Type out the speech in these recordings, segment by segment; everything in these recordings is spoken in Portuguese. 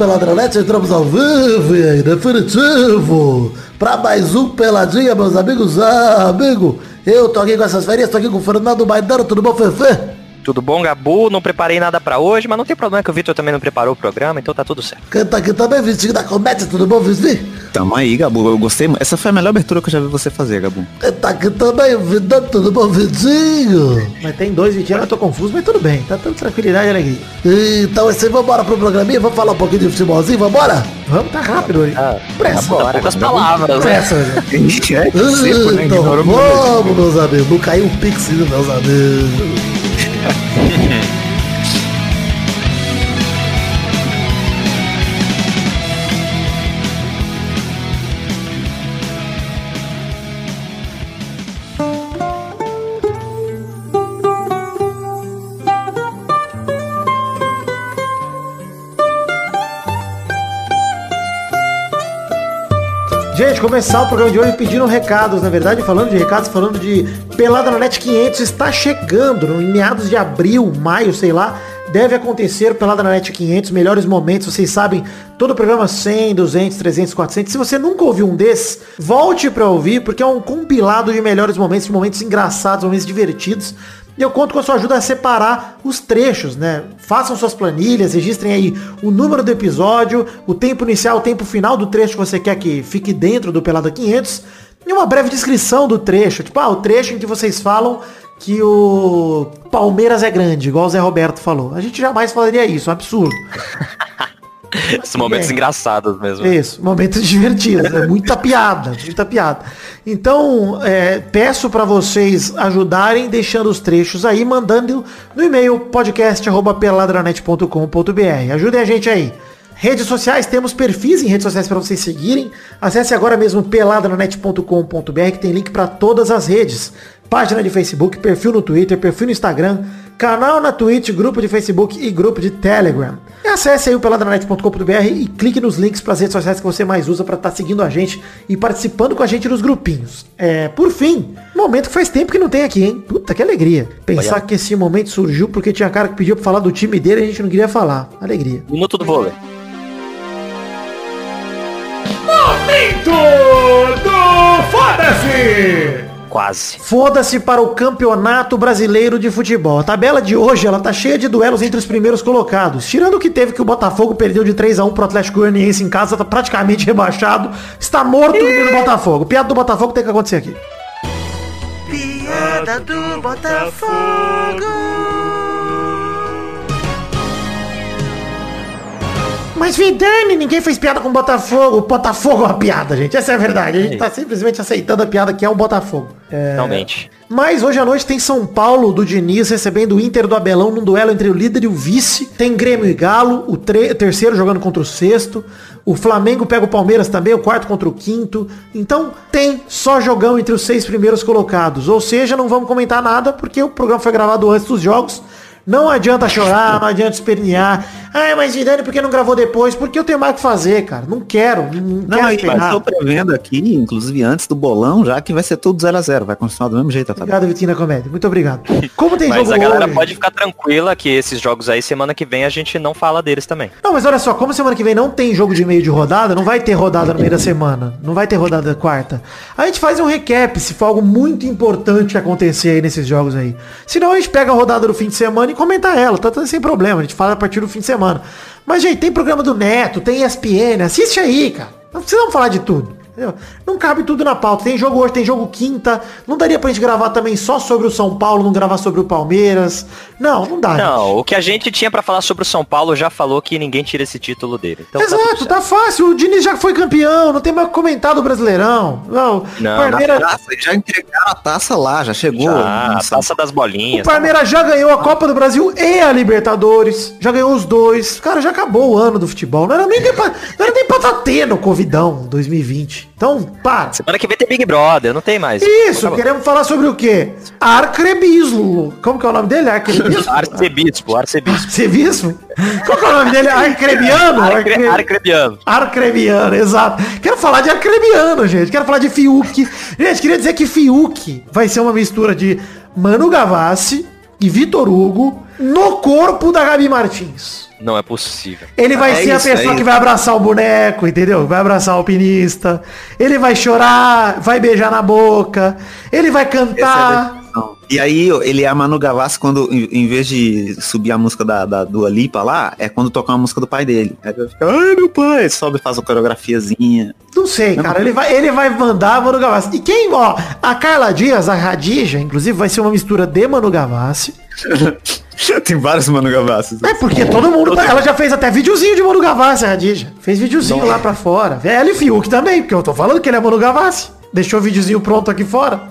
Peladronete, entramos ao vivo e definitivo para mais um Peladinha, meus amigos. Ah, amigo, eu tô aqui com essas férias, tô aqui com o Fernando Maidano, tudo bom, Fefe? Tudo bom, Gabu? Não preparei nada pra hoje, mas não tem problema que o Vitor também não preparou o programa, então tá tudo certo. Tá aqui também, Vitinho da Comédia, tudo bom, Vivi? Tamo aí, Gabu. Eu gostei. Essa foi a melhor abertura que eu já vi você fazer, Gabu. Tá aqui também, Vidão, tudo bom, Vitinho? Mas tem dois Vitinho, eu tô confuso, mas tudo bem. Tá tudo tranquilidade e alegria. Então, assim, vambora pro programinha, vamos falar um pouquinho de futebolzinho, vambora? Vamos, tá rápido hoje. Ah, Pressa. bora, poucas palavras, né? Pressa é, né? Então, Ignorou meu desejo. vamos, meus amigos, não caiu um pix, meus amigos. Yeah. Gente, começar o programa de hoje pedindo recados, na verdade, falando de recados, falando de Pelada na Net 500 está chegando, em meados de abril, maio, sei lá, deve acontecer Pelada na Net 500, melhores momentos, vocês sabem, todo o programa 100, 200, 300, 400. Se você nunca ouviu um desses, volte pra ouvir, porque é um compilado de melhores momentos, de momentos engraçados, momentos divertidos. E eu conto com a sua ajuda a separar os trechos, né? Façam suas planilhas, registrem aí o número do episódio, o tempo inicial, o tempo final do trecho que você quer que fique dentro do Pelada 500 e uma breve descrição do trecho. Tipo, ah, o trecho em que vocês falam que o Palmeiras é grande, igual o Zé Roberto falou. A gente jamais falaria isso, é um absurdo. Esses momentos bem. engraçados mesmo. Isso, momentos divertidos, é muita piada, muita piada. Então, é, peço para vocês ajudarem deixando os trechos aí, mandando no e-mail podcast@peladranet.com.br. Ajudem a gente aí. Redes sociais, temos perfis em redes sociais para vocês seguirem. Acesse agora mesmo peladranet.com.br que tem link para todas as redes. Página de Facebook, perfil no Twitter, perfil no Instagram, canal na Twitch, grupo de Facebook e grupo de Telegram. E acesse aí o peladranet.com.br e clique nos links para as redes sociais que você mais usa para estar seguindo a gente e participando com a gente nos grupinhos. É, por fim, momento que faz tempo que não tem aqui, hein? Puta que alegria. Pensar Olha. que esse momento surgiu porque tinha cara que pediu pra falar do time dele e a gente não queria falar. Alegria. Minuto do vôlei. Momento do Foda-se! Quase. Foda-se para o Campeonato Brasileiro de Futebol. A tabela de hoje, ela tá cheia de duelos entre os primeiros colocados. Tirando o que teve que o Botafogo perdeu de 3 a 1 pro Atlético Goianiense em casa, tá praticamente rebaixado. Está morto o menino Botafogo. Piada do Botafogo tem que acontecer aqui. Piada do Botafogo. Mas Vidani, ninguém fez piada com o Botafogo. O Botafogo é uma piada, gente. Essa é a verdade. A gente tá simplesmente aceitando a piada que é o Botafogo. É... Realmente. Mas hoje à noite tem São Paulo do Diniz recebendo o Inter do Abelão num duelo entre o líder e o vice. Tem Grêmio e Galo, o terceiro jogando contra o sexto. O Flamengo pega o Palmeiras também, o quarto contra o quinto. Então tem só jogão entre os seis primeiros colocados. Ou seja, não vamos comentar nada porque o programa foi gravado antes dos jogos. Não adianta chorar, não adianta espernear. Ai, mas Zidane, por que não gravou depois? Porque eu tenho mais o que fazer, cara. Não quero. Não, Não, quero eu tô prevendo aqui, inclusive antes do bolão, já que vai ser tudo 0x0. Vai continuar do mesmo jeito, tá? Obrigado, Vitinho da Comédia. Muito obrigado. Como tem Mas jogo a galera hoje... pode ficar tranquila que esses jogos aí, semana que vem, a gente não fala deles também. Não, mas olha só, como semana que vem não tem jogo de meio de rodada, não vai ter rodada no meio da semana. Não vai ter rodada quarta. A gente faz um recap se for algo muito importante acontecer aí nesses jogos aí. Senão a gente pega a rodada do fim de semana e comenta ela, tá tudo sem problema. A gente fala a partir do fim de semana. Mas, gente, tem programa do Neto, tem ESPN, assiste aí, cara. Não precisamos falar de tudo. Entendeu? Não cabe tudo na pauta. Tem jogo hoje, tem jogo quinta. Não daria pra gente gravar também só sobre o São Paulo, não gravar sobre o Palmeiras. Não, não dá. gente. Não, o que a gente tinha pra falar sobre o São Paulo já falou que ninguém tira esse título dele. Então, tá Exato, certo. tá fácil. O Diniz já foi campeão, não tem mais o que comentar do Brasileirão. Não, Não, o Palmeiras, Taça, já entregaram a taça lá, já chegou. Já, a taça das o bolinhas. Palmeiras já ganhou a Copa do Brasil e a Libertadores. Já ganhou os dois. Cara, já acabou o ano do futebol. Não era nem, pra, não era nem pra tá tendo Covidão 2020. Então, para. Semana que vem tem Big Brother, não tem mais. Isso, Acabou. queremos falar sobre o quê? Arcrebislo. Como que é o nome dele? Arcrebislo? Arcebispo, arcebispo. Arcebispo? Qual que é o nome dele? Arcrebiano? Arcre, Arcre- arcrebiano. Arcrebiano, exato. Quero falar de Arcrebiano, gente. Quero falar de Fiuk. Gente, queria dizer que Fiuk vai ser uma mistura de Mano Gavassi e Vitor Hugo no corpo da Gabi Martins. Não é possível. Ele vai É ser a isso, pessoa é que vai abraçar o boneco, entendeu? Vai abraçar o alpinista. Ele vai chorar, vai beijar na boca. Ele vai é a cantar. definição. E aí, ele é a Manu Gavassi quando, em, vez de subir a música da, da Dua Lipa lá, é quando tocar uma música do pai dele. Aí ele fica, ai meu pai, sobe e faz uma coreografiazinha. Não sei, cara. Ele vai, ele vai mandar Manu Gavassi. E quem, ó, a Carla Dias, a Radija, inclusive, vai ser uma mistura de Manu Gavassi. Tem vários Manu Gavassi. É porque todo mundo. tá- Ela já fez até videozinho de Manu Gavassi, a Radija. Fez videozinho lá pra fora. Ela e Fiuk também, porque eu tô falando que ele é Manu Gavassi. Deixou o videozinho pronto aqui fora.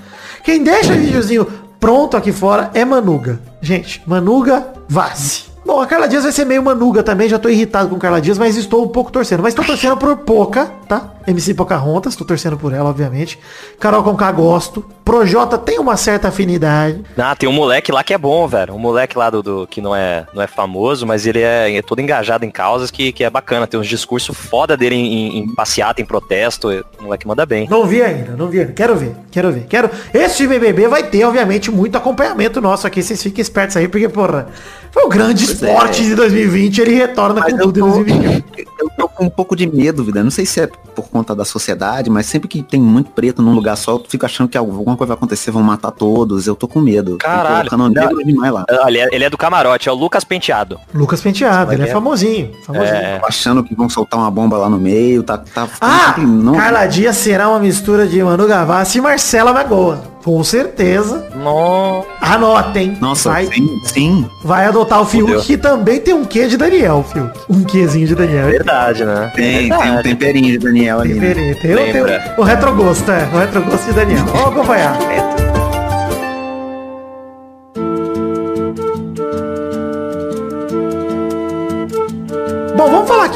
Quem deixa videozinho pronto aqui fora é Manuga. Gente, Manuga Vassi. Bom, a Carla Dias vai ser meio Manuga também, já tô irritado com Carla Dias, mas estou um pouco torcendo. Mas tô torcendo por Poca, tá? MC Pocahontas, tô torcendo por ela, obviamente. Carol Conká gosto. Projota tem uma certa afinidade. Ah, tem um moleque lá que é bom, velho. Um moleque lá do, do- que não é, não é famoso, mas ele é, é todo engajado em causas que, que é bacana. Tem uns discursos foda dele em, em, em passeata, em protesto. O moleque manda bem. Não vi ainda, não vi ainda. Quero ver, quero ver. Quero. Esse BBB vai ter, obviamente, muito acompanhamento nosso aqui. Vocês fiquem espertos aí, porque, porra, foi o grande Pois esporte é. de 2020. Ele retorna Mas com tudo em tô, 2021. com um pouco de medo, vida. Não sei se é por conta da sociedade, mas sempre que tem muito preto num lugar só, eu fico achando que alguma coisa vai acontecer, vão matar todos. Eu tô com medo. Caralho. Demais lá. Olha, ele é do camarote, é o Lucas Penteado. Lucas Penteado, ele é é? famosinho. famosinho. É. Achando que vão soltar uma bomba lá no meio, tá, tá ficando Ah, não, Carla Dias será uma mistura de Manu Gavassi e Marcela Magoa. Com certeza. Nossa. Anotem. Nossa, vai, sim, sim. vai adotar o Fiuk, Fudeu. que também tem um quê de Daniel, Fiuk. Um quezinho de Daniel. Verdade, né? Tem, tem um Verdade. temperinho de Daniel ali. né? Temperinho. Tem, o- tem o, o retrogosto, é. O retrogosto de Daniel. Vamos acompanhar.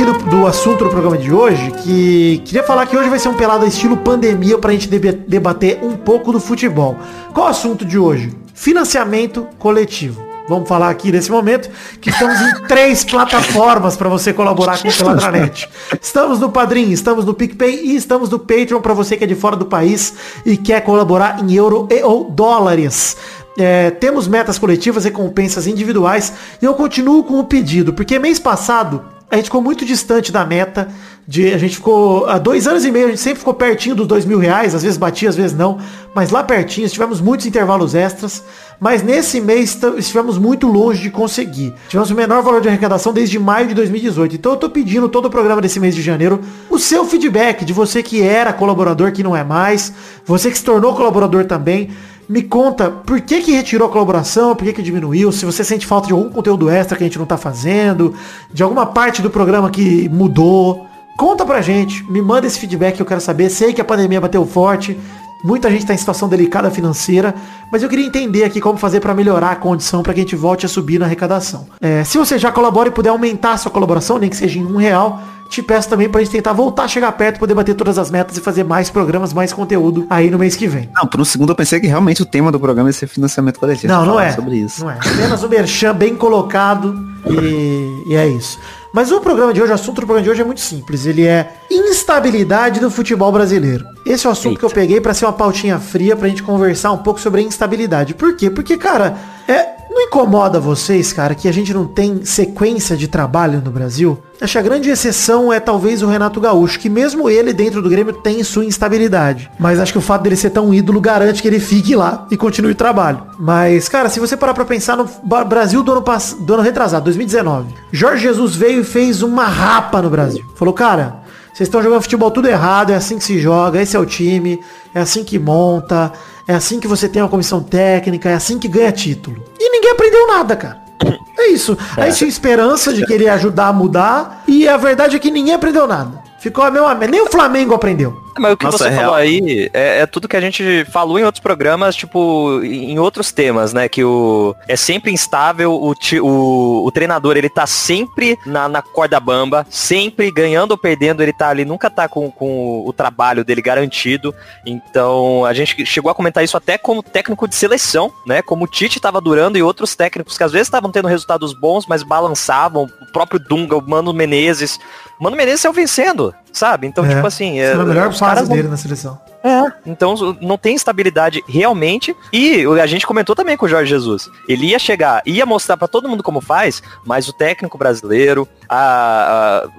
Aqui do, do assunto do programa de hoje, que queria falar que hoje vai ser um pelado estilo pandemia pra gente debater um pouco do futebol. Qual o assunto de hoje? Financiamento coletivo. Vamos falar aqui nesse momento que estamos em três plataformas para você colaborar com o Peladranet. Estamos no Padrim, estamos no PicPay e estamos no Patreon para você que é de fora do país e quer colaborar em euro e ou dólares. É, temos metas coletivas, recompensas individuais e eu continuo com o pedido, porque mês passado a gente ficou muito distante da meta. De, a gente ficou há dois anos e meio, a gente sempre ficou pertinho dos dois mil reais, às vezes batia, às vezes não, mas lá pertinho, tivemos muitos intervalos extras, mas nesse mês estivemos muito longe de conseguir. Tivemos o menor valor de arrecadação desde maio de 2018. Então eu tô pedindo todo o programa desse mês de janeiro o seu feedback de você que era colaborador, que não é mais, você que se tornou colaborador também. Me conta por que que retirou a colaboração, por que que diminuiu, se você sente falta de algum conteúdo extra que a gente não tá fazendo, de alguma parte do programa que mudou. Conta pra gente, me manda esse feedback que eu quero saber. Sei que a pandemia bateu forte, muita gente tá em situação delicada financeira, mas eu queria entender aqui como fazer pra melhorar a condição pra que a gente volte a subir na arrecadação. É, se você já colabora e puder aumentar a sua colaboração, nem que seja em um real, te peço também pra gente tentar voltar a chegar perto, poder bater todas as metas e fazer mais programas, mais conteúdo aí no mês que vem. Não, por um segundo eu pensei que realmente o tema do programa ia ser financiamento coletivo. Não, não é. Sobre isso. Não é. Apenas um merchan bem colocado e, e é isso. Mas o programa de hoje, o assunto do programa de hoje é muito simples. Ele é instabilidade do futebol brasileiro. Esse é o assunto que eu peguei pra ser uma pautinha fria pra gente conversar um pouco sobre a instabilidade. Por quê? Porque, cara, é, não incomoda vocês, cara, que a gente não tem sequência de trabalho no Brasil? Acho que a grande exceção é talvez o Renato Gaúcho, que mesmo ele dentro do Grêmio tem sua instabilidade. Mas acho que o fato dele ser tão ídolo garante que ele fique lá e continue o trabalho. Mas, cara, se você parar pra pensar no Brasil do ano, pass- do ano retrasado, 2019, Jorge Jesus veio e fez uma rapa no Brasil. Falou, cara, vocês estão jogando futebol tudo errado, é assim que se joga, esse é o time, é assim que monta, é assim que você tem uma comissão técnica, é assim que ganha título. E ninguém aprendeu nada, cara. É isso. Aí tinha esperança de que ele ia ajudar a mudar, e a verdade é que ninguém aprendeu nada. Ficou a mesma merda. Nem o Flamengo aprendeu. Mas o que Nossa, você é falou real. aí é, é tudo que a gente falou em outros programas, tipo, em outros temas, né? Que o é sempre instável, o, o, o treinador, ele tá sempre na, na corda bamba, sempre ganhando ou perdendo, ele tá ali, nunca tá com, com o trabalho dele garantido. Então, a gente chegou a comentar isso até como técnico de seleção, né? Como o Tite tava durando e outros técnicos que às vezes estavam tendo resultados bons, mas balançavam. O próprio Dunga, o Mano Menezes. Mano Menezes saiu vencendo, sabe? Então, É, tipo assim... Foi a melhor os fase caras não- dele na seleção. É, então não tem estabilidade realmente. E a gente comentou também com o Jorge Jesus. Ele ia chegar, ia mostrar para todo mundo como faz, mas o técnico brasileiro, a, a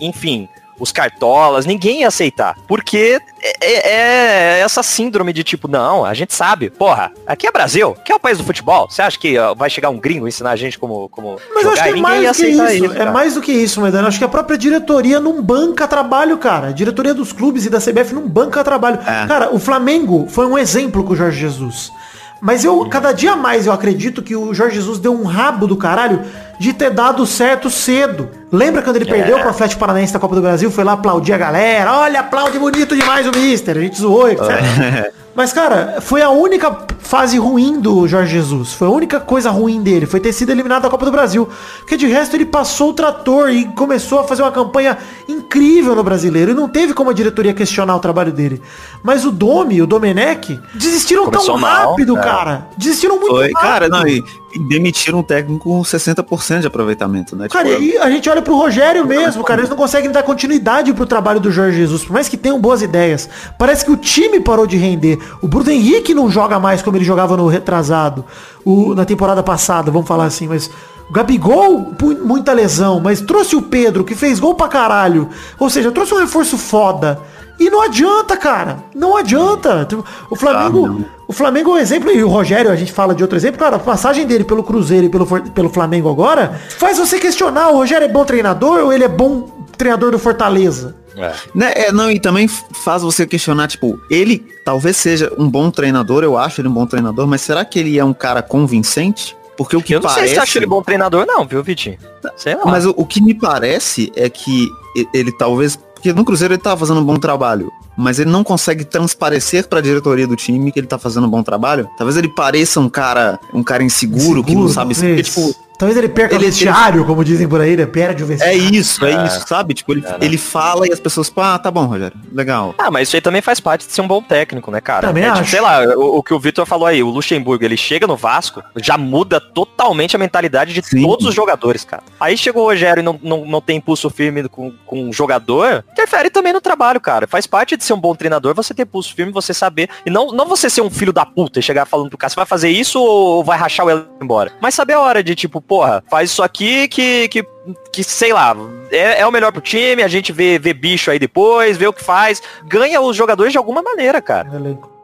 enfim, os cartolas, ninguém ia aceitar. Porque é, é, é, essa síndrome de tipo, não, a gente sabe, porra, aqui é Brasil, que é o país do futebol. Você acha que vai chegar um gringo ensinar a gente como, como Mas jogar? acho que é mais do que isso. isso é mais do que isso, Medano. Acho que a própria diretoria não banca trabalho, cara. A diretoria dos clubes e da CBF não banca trabalho. É. Cara, o Flamengo foi um exemplo com o Jorge Jesus. Mas eu, cada dia mais, eu acredito que o Jorge Jesus deu um rabo do caralho de ter dado certo cedo. Lembra quando ele é. perdeu pro Atlético Paranaense da Copa do Brasil? Foi lá aplaudir a galera. Olha, aplaude bonito demais o Mister. A gente zoou, etc. Mas, cara, foi a única fase ruim do Jorge Jesus. Foi a única coisa ruim dele. Foi ter sido eliminado da Copa do Brasil. Porque de resto ele passou o trator e começou a fazer uma campanha incrível no brasileiro. E não teve como a diretoria questionar o trabalho dele. Mas o Domi, o Domenech, desistiram Começou tão rápido, mal, é. cara. Desistiram muito Foi, rápido. Cara, não, e, e demitiram um técnico com 60% de aproveitamento, né? Cara, tipo, e a gente olha pro Rogério mesmo, cara. Eles não conseguem dar continuidade pro trabalho do Jorge Jesus. Por mais que tenham boas ideias. Parece que o time parou de render. O Bruno Henrique não joga mais como ele jogava no retrasado. O, na temporada passada, vamos falar assim, mas. O Gabigol, muita lesão, mas trouxe o Pedro, que fez gol pra caralho. Ou seja, trouxe um reforço foda. E não adianta, cara. Não adianta. O Flamengo. Ah, o Flamengo é um exemplo, e o Rogério, a gente fala de outro exemplo, cara, a passagem dele pelo Cruzeiro e pelo, pelo Flamengo agora faz você questionar, o Rogério é bom treinador ou ele é bom treinador do Fortaleza? É. Né, é, não, e também faz você questionar, tipo, ele talvez seja um bom treinador, eu acho ele um bom treinador, mas será que ele é um cara convincente? Porque o que eu não parece... sei se acha ele bom treinador não, viu, Vitinho? Sei lá. Mas o, o que me parece é que ele talvez porque no Cruzeiro ele tá fazendo um bom trabalho, mas ele não consegue transparecer para a diretoria do time que ele tá fazendo um bom trabalho. Talvez ele pareça um cara, um cara inseguro, inseguro que não sabe, porque, tipo, Talvez ele perca ele, o vestiário, ele... como dizem por aí, ele perde o é vestiário. É isso, é, é isso, sabe? Tipo, ele, é, ele fala e as pessoas, pá, ah, tá bom, Rogério, legal. Ah, mas isso aí também faz parte de ser um bom técnico, né, cara? Também é, acho. Tipo, sei lá, o, o, que o Vitor falou aí, o Luxemburgo, ele chega no Vasco, já muda totalmente a mentalidade de Sim. todos os jogadores, cara. Aí chegou o Rogério e não, não, não tem impulso firme com, com um jogador, interfere também no trabalho, cara. Faz parte de ser um bom treinador, você ter pulso firme, você saber, e não, não você ser um filho da puta e chegar falando pro cara, você vai fazer isso ou vai rachar o embora? Mas saber a hora de, tipo, porra, faz isso aqui que, que, que sei lá, é, é, o melhor pro time, a gente vê, vê bicho aí depois, vê o que faz, ganha os jogadores de alguma maneira, cara.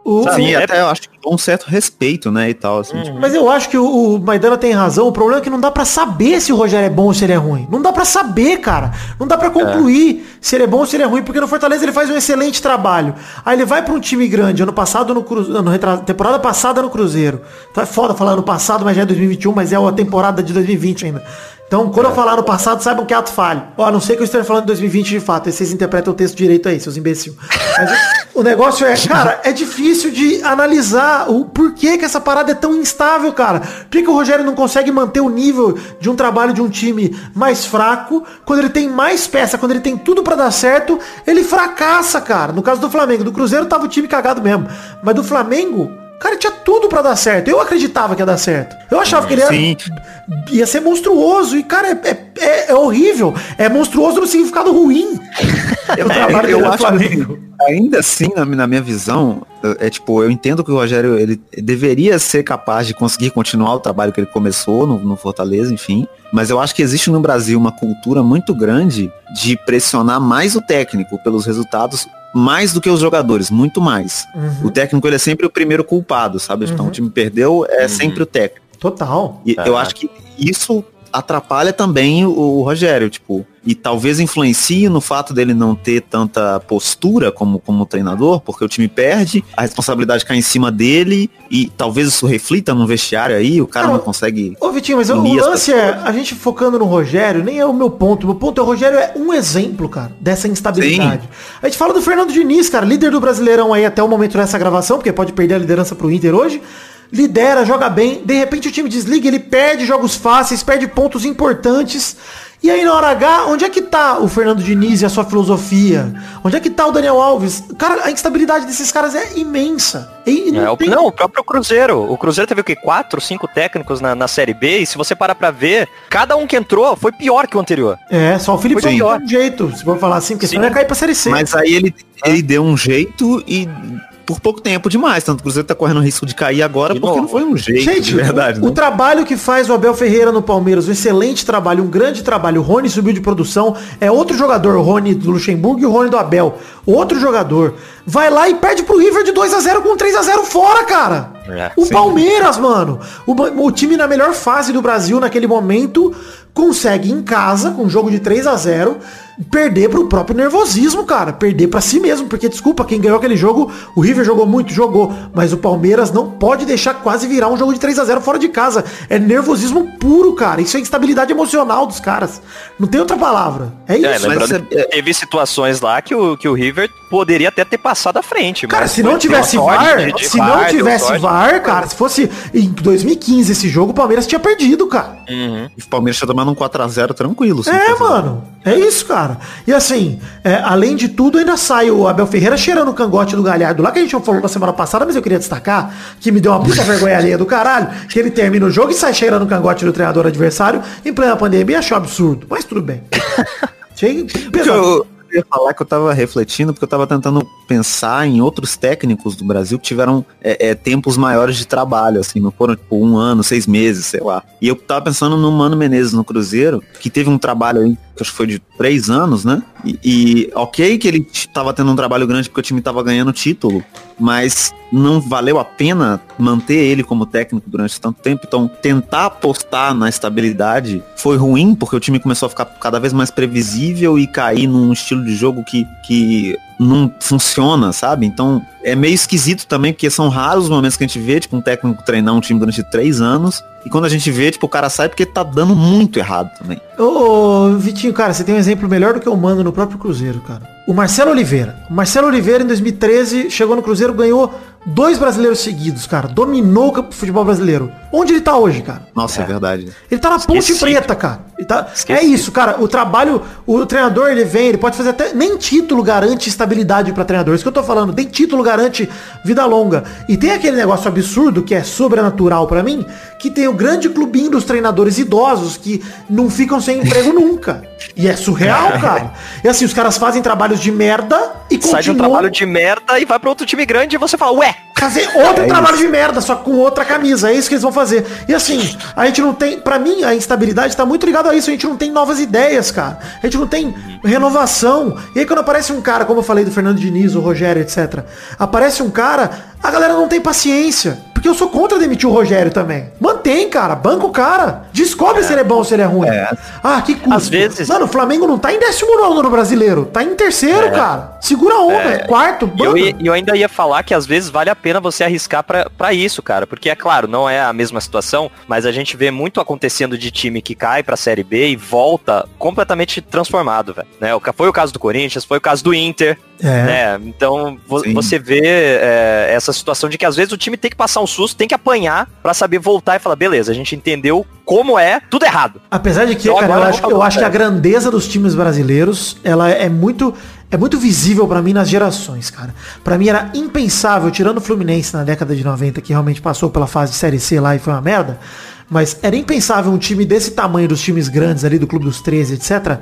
O, Sim, é... até eu acho que um certo respeito, né, e tal, assim. Uhum. Mas eu acho que o, o Maidana tem razão, o problema é que não dá para saber se o Rogério é bom ou se ele é ruim. Não dá para saber, cara. Não dá para concluir é. se ele é bom ou se ele é ruim, porque no Fortaleza ele faz um excelente trabalho. Aí ele vai para um time grande, ano passado no Cruzeiro, temporada passada no Cruzeiro. Então é foda falar ano passado, mas já é 2021, mas é a temporada de 2020 ainda. Então, quando é. eu falar no passado, saibam que é ato falho. Ó, não sei que eu esteja falando de 2020 de fato. Aí vocês interpretam o texto direito aí, seus imbecil. Mas o negócio é, cara, é difícil de analisar o porquê que essa parada é tão instável, cara. Por que, que o Rogério não consegue manter o nível de um trabalho de um time mais fraco, quando ele tem mais peça, quando ele tem tudo para dar certo, ele fracassa, cara. No caso do Flamengo, do Cruzeiro tava o time cagado mesmo. Mas do Flamengo, Cara, tinha tudo para dar certo. Eu acreditava que ia dar certo. Eu achava que ele ia, ia ser monstruoso. E, cara, é, é, é, horrível. É monstruoso no significado ruim. eu, eu, eu acho que, ainda assim, na, na, minha visão, é tipo, eu entendo que o Rogério ele deveria ser capaz de conseguir continuar o trabalho que ele começou no, no Fortaleza, enfim. Mas eu acho que existe no Brasil uma cultura muito grande de pressionar mais o técnico pelos resultados mais do que os jogadores, muito mais. Uhum. O técnico ele é sempre o primeiro culpado, sabe? Então o time perdeu, é uhum. sempre o técnico. Total. E é. eu acho que isso atrapalha também o, o Rogério, tipo, e talvez influencie no fato dele não ter tanta postura como, como treinador, porque o time perde, a responsabilidade cai em cima dele e talvez isso reflita no vestiário aí, o cara não, não consegue. Ô Vitinho, mas o lance é, a gente focando no Rogério, nem é o meu ponto. Meu ponto é o Rogério é um exemplo, cara, dessa instabilidade. Sim. A gente fala do Fernando Diniz, cara, líder do Brasileirão aí até o momento dessa gravação, porque pode perder a liderança pro Inter hoje lidera, joga bem, de repente o time desliga, ele perde jogos fáceis, perde pontos importantes E aí na hora H, onde é que tá o Fernando Diniz e a sua filosofia? Onde é que tá o Daniel Alves? Cara, a instabilidade desses caras é imensa. E não, é, o, tem... não, o próprio Cruzeiro. O Cruzeiro teve o quê? Quatro, cinco técnicos na, na Série B. E se você parar pra ver, cada um que entrou foi pior que o anterior. É, só o Felipe foi pior. um jeito, se for falar assim, porque senão ia cair pra Série C. Mas aí ele, ele deu um jeito e por pouco tempo demais. Tanto que o Cruzeiro tá correndo risco de cair agora, porque não foi um jeito, Gente, de verdade. O, o, trabalho que faz o Abel Ferreira no Palmeiras, um excelente trabalho, um grande trabalho. O Rony subiu de produção, é outro jogador, o Rony do Luxemburgo e o Rony do Abel. Outro jogador. Vai lá e perde pro River de 2 a 0 com 3 a 0 fora, cara. É, o sim. Palmeiras, mano. O, o time na melhor fase do Brasil naquele momento consegue em casa, com um jogo de 3 a 0 perder pro próprio nervosismo, cara. Perder para si mesmo. Porque, desculpa, quem ganhou aquele jogo, o River jogou muito, jogou. Mas o Palmeiras não pode deixar quase virar um jogo de 3 a 0 fora de casa. É nervosismo puro, cara. Isso é instabilidade emocional dos caras. Não tem outra palavra. É, é isso. É, mas teve situações lá que o, que o River poderia até ter passado à frente. Cara, se não tivesse VAR, se não tivesse VAR, cara, se fosse em 2015 esse jogo, o Palmeiras tinha perdido, cara. Uhum. O Palmeiras tinha tomado um 4x0 tranquilo. É, mano. É isso, cara. E assim, é, além de tudo, ainda sai o Abel Ferreira cheirando o cangote do Galhardo lá, que a gente não falou na semana passada, mas eu queria destacar, que me deu uma puta vergonha alheia do caralho, que ele termina o jogo e sai cheirando o cangote do treinador adversário em plena pandemia. Achei um absurdo. Mas tudo bem. Pesado ia falar que eu tava refletindo, porque eu tava tentando pensar em outros técnicos do Brasil que tiveram é, é, tempos maiores de trabalho, assim, não foram tipo um ano, seis meses, sei lá. E eu tava pensando no Mano Menezes no Cruzeiro, que teve um trabalho aí, que acho que foi de três anos, né? E, e ok que ele tava tendo um trabalho grande porque o time tava ganhando título, mas não valeu a pena manter ele como técnico durante tanto tempo. Então, tentar apostar na estabilidade foi ruim, porque o time começou a ficar cada vez mais previsível e cair num estilo de jogo que, que não funciona, sabe? Então é meio esquisito também, porque são raros os momentos que a gente vê, tipo, um técnico treinar um time durante três anos. E quando a gente vê, tipo, o cara sai porque tá dando muito errado também. Ô, Vitinho, cara, você tem um exemplo melhor do que o Mano no próprio Cruzeiro, cara. O Marcelo Oliveira. O Marcelo Oliveira, em 2013, chegou no Cruzeiro, ganhou Dois brasileiros seguidos, cara. Dominou o futebol brasileiro. Onde ele tá hoje, cara? Nossa, é, é verdade. Ele tá na Ponte Preta, cara. Tá... É isso, cara. O trabalho, o treinador, ele vem, ele pode fazer até. Nem título garante estabilidade para treinador. Isso que eu tô falando. Nem título garante vida longa. E tem aquele negócio absurdo que é sobrenatural para mim, que tem o grande clubinho dos treinadores idosos que não ficam sem emprego nunca. E é surreal, cara. E assim, os caras fazem trabalhos de merda e continuam... Sai de um trabalho de merda e vai para outro time grande e você fala, ué, fazer outro é trabalho isso. de merda, só com outra camisa. É isso que eles vão fazer. E assim, a gente não tem. para mim, a instabilidade tá muito ligada a isso. A gente não tem novas ideias, cara. A gente não tem renovação. E aí quando aparece um cara, como eu falei do Fernando Diniz, o Rogério, etc. Aparece um cara, a galera não tem paciência. Porque eu sou contra demitir o Rogério também. Mantém, cara. Banca o cara. Descobre é. se ele é bom ou se ele é ruim. É. Ah, que custo. Às vezes. Mano, o Flamengo não tá em 19 no brasileiro. Tá em terceiro, é. cara. Segura a onda. É. Quarto, banca. Eu, eu ainda ia falar que às vezes vale a pena você arriscar para isso, cara. Porque é claro, não é a mesma situação, mas a gente vê muito acontecendo de time que cai pra Série B e volta completamente transformado, velho. Né? Foi o caso do Corinthians, foi o caso do Inter. É. Né? Então vo Sim. você vê é, essa situação de que às vezes o time tem que passar um susto, tem que apanhar para saber voltar e falar, beleza, a gente entendeu como é, tudo errado. Apesar de que, então, cara, eu acho, eu acho que a grandeza dos times brasileiros, ela é muito é muito visível para mim nas gerações, cara. Para mim era impensável, tirando o Fluminense na década de 90, que realmente passou pela fase de Série C lá e foi uma merda, mas era impensável um time desse tamanho dos times grandes ali do Clube dos 13, etc,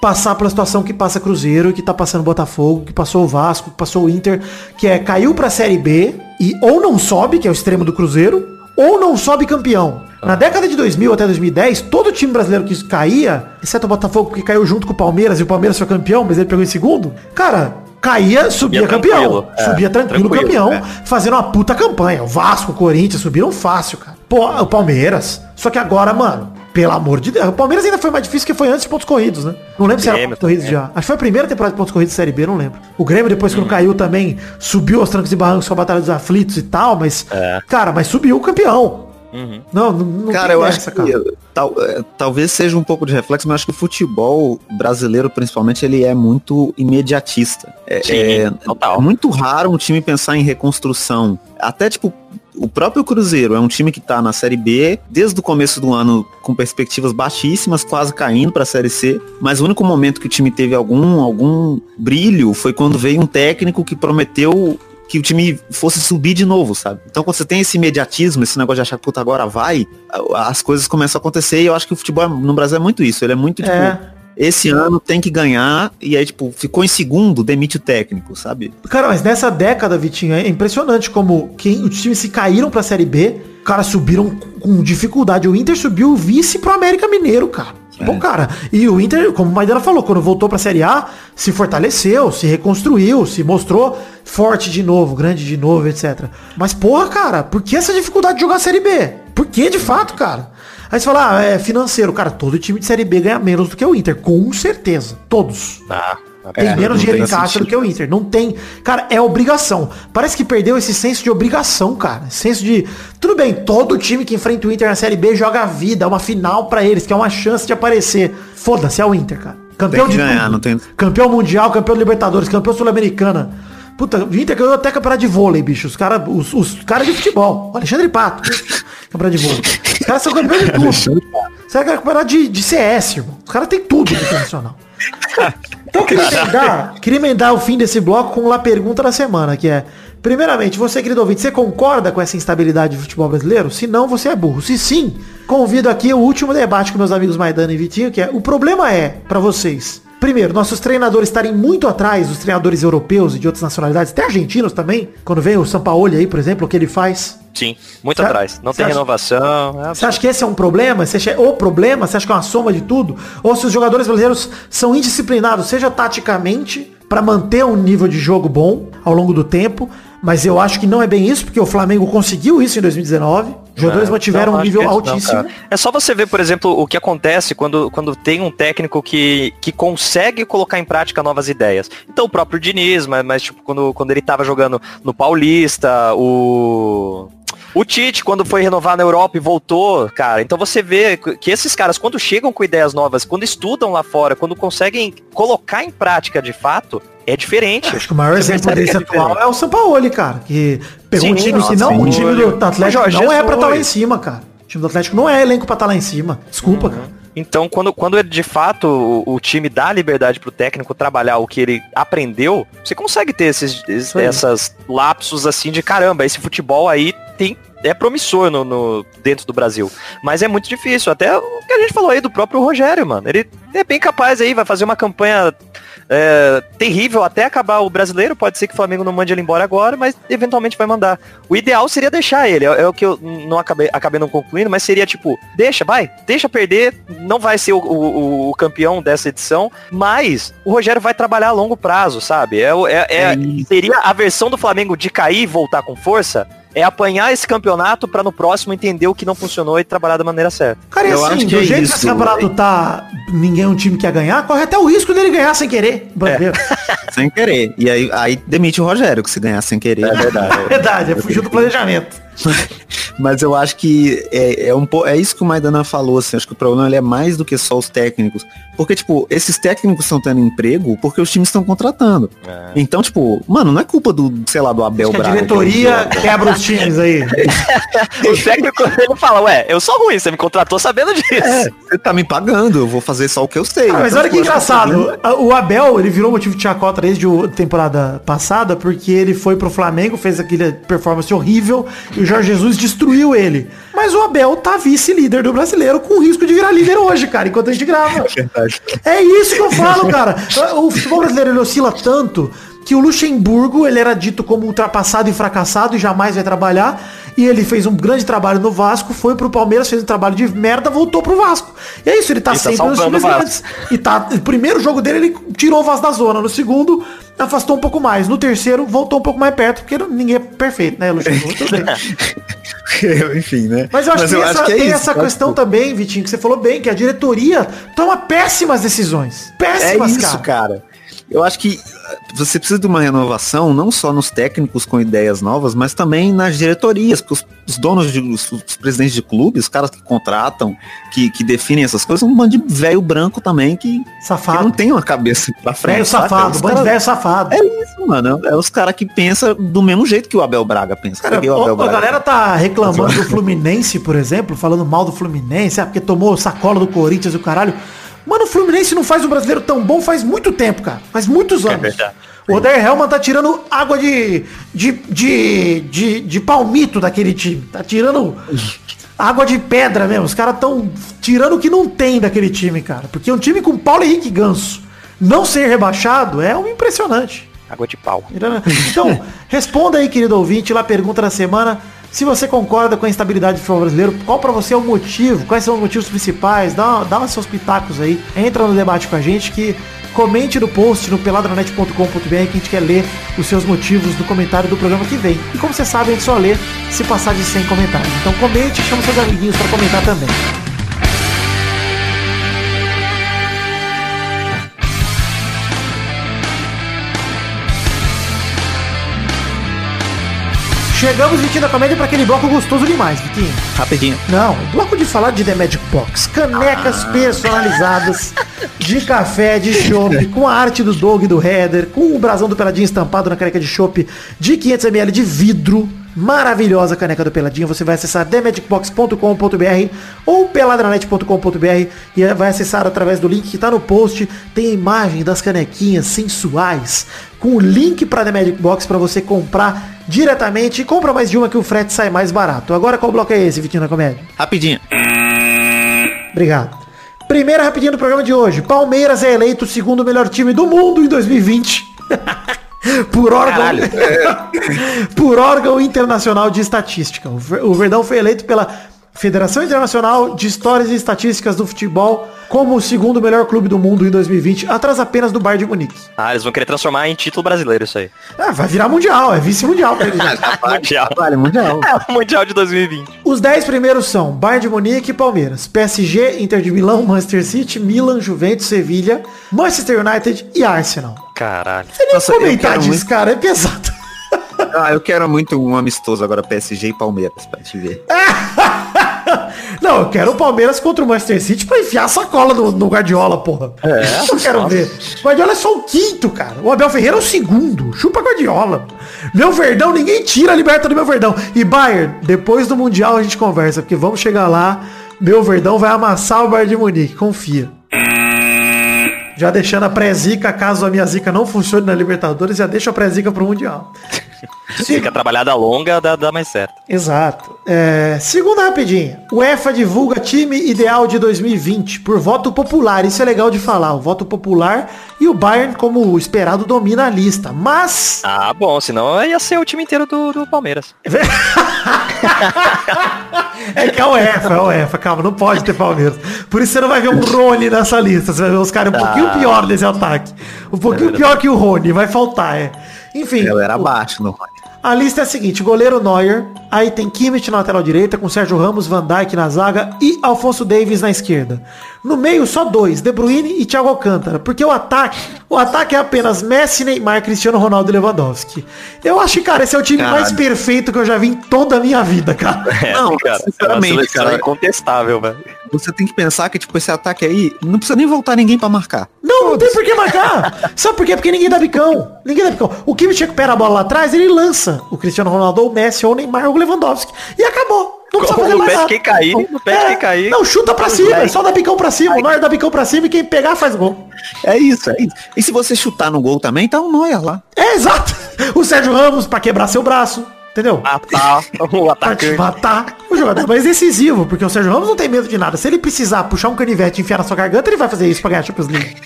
passar pela situação que passa Cruzeiro, que tá passando Botafogo, que passou o Vasco, que passou o Inter, que é caiu pra Série B e ou não sobe, que é o extremo do Cruzeiro, ou não sobe campeão. Na década de 2000 até 2010, todo time brasileiro que caía, exceto o Botafogo que caiu junto com o Palmeiras e o Palmeiras foi campeão, mas ele pegou em segundo, cara, caía, subia campeão. É, subia tranquilo, tranquilo campeão, é. fazendo uma puta campanha. O Vasco, o Corinthians subiram fácil, cara. Pô, o Palmeiras. Só que agora, mano, pelo amor de Deus. O Palmeiras ainda foi mais difícil que foi antes de pontos corridos, né? Não lembro se era pontos corridos já. Acho que foi a primeira temporada de pontos corridos Série B, não lembro. O Grêmio, depois que hum. caiu também, subiu aos trancos e barrancos com a Batalha dos Aflitos e tal, mas. É. Cara, mas subiu o campeão. Uhum. Não, não, não Cara, eu essa, acho cara. que tal, é, talvez seja um pouco de reflexo, mas acho que o futebol brasileiro, principalmente, ele é muito imediatista. É, Sim, é, é muito raro um time pensar em reconstrução. Até, tipo, o próprio Cruzeiro é um time que tá na Série B desde o começo do ano com perspectivas baixíssimas, quase caindo para a Série C, mas o único momento que o time teve algum algum brilho foi quando veio um técnico que prometeu que o time fosse subir de novo, sabe? Então quando você tem esse imediatismo, esse negócio de achar puta agora vai, as coisas começam a acontecer e eu acho que o futebol no Brasil é muito isso, ele é muito tipo, É. esse ano tem que ganhar e aí tipo, ficou em segundo, demite o técnico, sabe? Cara, mas nessa década, Vitinho, é impressionante como quem, os times se caíram pra Série B, cara, subiram com dificuldade. O Inter subiu vice pro América Mineiro, cara. Bom, cara, e o Inter, como o Maidana falou, quando voltou pra Série A, se fortaleceu, se reconstruiu, se mostrou forte de novo, grande de novo, etc. Mas, porra, cara, por que essa dificuldade de jogar a Série B? Por que, de fato, cara? Aí você fala, ah, é financeiro. Cara, todo time de Série B ganha menos do que o Inter, com certeza. Todos. Ah, Tem É, menos dinheiro em caixa do que o Inter. Não tem. Cara, é obrigação. Parece que perdeu esse senso de obrigação, cara. Senso de. Tudo bem, todo time que enfrenta o Inter na Série B joga a vida, é uma final pra eles, que é uma chance de aparecer. Foda-se, é o Inter, cara. Campeão de ganhar, tudo. não tem- Campeão mundial, campeão de Libertadores, campeão sul-americana. Puta, o Inter ganhou até campeonato de vôlei, bicho. Os caras os, os cara de futebol. O Alexandre Pato. campeonato de vôlei. Os caras são campeões de tudo. Os caras campeonato de, de CS, irmão. Os caras têm tudo no internacional. Então queria emendar, queria emendar o fim desse bloco com a pergunta da semana, que é, primeiramente, você, querido ouvinte, você concorda com essa instabilidade do futebol brasileiro? Se não, você é burro. Se sim, convido aqui o último debate com meus amigos Maidana e Vitinho, que é, o problema é, pra vocês, primeiro, nossos treinadores estarem muito atrás dos treinadores europeus e de outras nacionalidades, até argentinos também, quando vem o Sampaoli aí, por exemplo, o que ele faz. sim, muito Cê- atrás. Não tem acha- renovação. é Você acha que esse é um problema? Você acha o problema? Você acha que é uma soma de tudo? Ou se os jogadores brasileiros são indisciplinados, seja taticamente, para manter um nível de jogo bom ao longo do tempo, mas eu acho que não é bem isso, porque o Flamengo conseguiu isso em 2019. Os jogadores mantiveram não, um nível não, altíssimo. cara. é só você ver, por exemplo, o que acontece quando, quando tem um técnico que, que consegue colocar em prática novas ideias. Então o próprio Diniz, mas, mas tipo, quando, quando ele tava jogando no Paulista, o. O Tite, quando foi renovar na Europa e voltou, cara, então você vê que esses caras, quando chegam com ideias novas, quando estudam lá fora, quando conseguem colocar em prática de fato, é diferente. Acho que o maior Você exemplo desse é atual é o Sampaoli, cara, que pegou um Sim, time que não, nossa, o time do Atlético não é pra estar lá em cima, cara. O time do Atlético não é elenco pra estar lá em cima. Desculpa, Uhum. cara. Então, quando, quando ele, de fato o, o time dá liberdade pro técnico trabalhar o que ele aprendeu, você consegue ter esses, esses- essas lapsos assim de caramba, esse futebol aí tem é promissor no, no- dentro do Brasil. Mas é muito difícil. Até o que a gente falou aí do próprio Rogério, mano. Ele é bem capaz aí, vai fazer uma campanha é, terrível até acabar o brasileiro. Pode ser que o Flamengo não mande ele embora agora, mas eventualmente vai mandar. O ideal seria deixar ele. É, é o que eu não acabei, acabei não concluindo, mas seria tipo, deixa, vai, deixa perder. Não vai ser o, o- o campeão dessa edição, mas o Rogério vai trabalhar a longo prazo, sabe? É, é- é- É seria a versão do Flamengo de cair e voltar com força. É apanhar esse campeonato pra no próximo entender o que não funcionou e trabalhar da maneira certa. Cara, e Eu assim, acho que do é jeito que isso, esse campeonato tá, ninguém é um time que quer ganhar, corre até o risco dele ganhar sem querer. brasileiro. Sem querer. E aí, aí demite o Rogério, que se ganhar sem querer. É verdade. É verdade, é fugir do planejamento. Mas eu acho que é, é um é isso que o Maidana falou, assim, acho que o problema ele é mais do que só os técnicos. Porque, tipo, esses técnicos estão tendo emprego porque os times estão contratando. Então, tipo, mano, não é culpa do, sei lá, do Abel que a Braga. diretoria quebra os times aí. o técnico ele fala, ué, eu sou ruim, você me contratou sabendo disso. É, você tá me pagando, eu vou fazer só o que eu sei. Ah, mas Então, olha que tipo, engraçado. O Abel, ele virou motivo de chacota desde a temporada passada, porque ele foi pro Flamengo, fez aquele performance horrível, e o Jorge Jesus destruiu ele. Mas o Abel tá vice-líder do brasileiro com risco de virar líder hoje, cara, enquanto a gente grava. Verdade. É isso que eu falo, cara. O futebol brasileiro ele oscila tanto que o Luxemburgo, ele era dito como ultrapassado e fracassado e jamais vai trabalhar. E ele fez um grande trabalho no Vasco, foi pro Palmeiras, fez um trabalho de merda, voltou pro Vasco. E é isso, ele tá E tá sempre nos times grandes. E tá, no primeiro jogo dele, ele tirou o Vasco da zona. No segundo, afastou um pouco mais. No terceiro, voltou um pouco mais perto, porque ninguém é perfeito, né, Luxemburgo? Enfim, né? Mas eu acho que, essa, é tem isso, essa tá? questão também, Vitinho, que você falou bem, que a diretoria toma péssimas decisões. É Péssimas, isso, cara. cara. Eu acho que você precisa de uma renovação não só nos técnicos com ideias novas, mas também nas diretorias, porque os, os donos, de, os, os, presidentes de clubes, os caras que contratam, que, que definem essas coisas, um bando de velho branco também que, safado. que não tem uma cabeça pra frente. Velho safado, bando de velho safado. É isso, mano. É os caras que pensam do mesmo jeito que o Abel Braga pensa. Cara, o Abel a Braga. galera tá reclamando do Fluminense, por exemplo, falando mal do Fluminense, ah, porque tomou sacola do Corinthians e o caralho. Mano, o Fluminense não faz um brasileiro tão bom faz muito tempo, cara. Faz muitos é anos. É verdade. O Odair Helman tá tirando água de, de, de, de, de palmito daquele time. Tá tirando água de pedra mesmo. Os caras tão tirando o que não tem daquele time, cara. Porque um time com Paulo Henrique Ganso não ser rebaixado é um impressionante. Água de pau. Então, responda aí, querido ouvinte, lá pergunta da semana. Se você concorda com a instabilidade do futebol brasileiro, qual para você é o motivo? Quais são os motivos principais? Dá, dá seus pitacos aí. Entra no debate com a gente que comente no post no peladranet.com.br que a gente quer ler os seus motivos no comentário do programa que vem. E como você sabe, a gente só lê se passar de 100 comentários. Então comente e chama seus amiguinhos para comentar também. Chegamos, Vitinho da Comédia, para aquele bloco gostoso demais, Vitinho. Rapidinho. Não, bloco de falar de The Magic Box. Canecas ah. personalizadas de café, de chopp, com a arte do Dog do Header, com o brasão do Peladinho estampado na caneca de chopp de 500ml de vidro maravilhosa caneca do Peladinho. Você vai acessar themagicbox.com.br ou peladranet.com.br e vai acessar através do link que está no post. Tem a imagem das canequinhas sensuais com o link para The Magic Box para você comprar diretamente e compra mais de uma que o frete sai mais barato. Agora qual bloco é esse, Vitinho da Comédia? Rapidinho. Obrigado. Primeira rapidinho do programa de hoje. Palmeiras é eleito o segundo melhor time do mundo em 2020. por órgão por órgão internacional de estatística. O Verdão foi eleito pela Federação Internacional de Histórias e Estatísticas do Futebol como o segundo melhor clube do mundo em 2020, atrás apenas do Bayern de Munique. Ah, eles vão querer transformar em título brasileiro isso aí. Ah, vai virar mundial, é vice-mundial pra eles. mundial. Vale, mundial. É, mundial de 2020. Os 10 primeiros são Bayern de Munique e Palmeiras, PSG, Inter de Milão, Manchester City, Milan, Juventus, Sevilha, Manchester United e Arsenal. Caralho. Você nem Nossa, comentar disso, muito... cara, é pesado. Ah, eu quero muito um amistoso agora, PSG e Palmeiras, pra te ver. Não, eu quero o Palmeiras contra o Manchester City pra enfiar a sacola no, no Guardiola, porra. É, eu quero nossa. ver. O Guardiola é só o quinto, cara. O Abel Ferreira é o segundo. Chupa Guardiola. Meu Verdão, ninguém tira a liberta do meu Verdão. E Bayern, depois do Mundial a gente conversa, porque vamos chegar lá. Meu Verdão vai amassar o Bayern de Munique, confia. Já deixando a pré-zica, caso a minha zica não funcione na Libertadores, já deixa a pré-zica pro Mundial. Fica trabalhada longa, dá, dá mais certo. Exato. É, segunda rapidinha. O EFA divulga time ideal de 2020 por voto popular. Isso é legal de falar. O voto popular e o Bayern, como esperado, domina a lista. Mas... Ah, bom. Senão ia ser o time inteiro do, do Palmeiras. é que é o EFA, é o EFA. Calma, não pode ter Palmeiras. Por isso você não vai ver um Rony nessa lista. Você vai ver os caras um ah. pouquinho pior desse ataque. Um pouquinho é pior que o Rony. Vai faltar, é. Enfim. Ela era abaixo no Rony. A lista é a seguinte, goleiro Neuer, aí tem Kimmich na lateral direita, com Sérgio Ramos, Van Dijk na zaga e Alfonso Davis na esquerda. No meio, só dois, De Bruyne e Thiago Alcântara, porque o ataque, o ataque é apenas Messi, Neymar, Cristiano Ronaldo e Lewandowski. Eu acho que, cara, esse é o time Caralho. mais perfeito que eu já vi em toda a minha vida, cara. É, Não, cara, sinceramente, é cara, é incontestável, velho. Você tem que pensar que, tipo, esse ataque aí, não precisa nem voltar ninguém para marcar. Não, não tem por que marcar. Sabe por quê? Porque ninguém dá bicão. Ninguém dá bicão. O Kimmich recupera a bola lá atrás, ele lança o Cristiano Ronaldo, o Messi, ou o Neymar, ou o Lewandowski. E acabou. Não precisa fazer mais nada. quem cair, no pé é, quem cair. Não, chuta pra cima, é só dá bicão pra cima. O Neuer dá bicão pra cima e quem pegar faz gol. É isso, é isso. E se você chutar no gol também, tá um Neuer lá. É, exato. O Sérgio Ramos pra quebrar seu braço. Entendeu? Matar o atacante. Matar o jogador mais decisivo, porque o Sérgio Ramos não tem medo de nada. Se ele precisar puxar um canivete e enfiar na sua garganta, ele vai fazer isso pra ganhar a Champions League.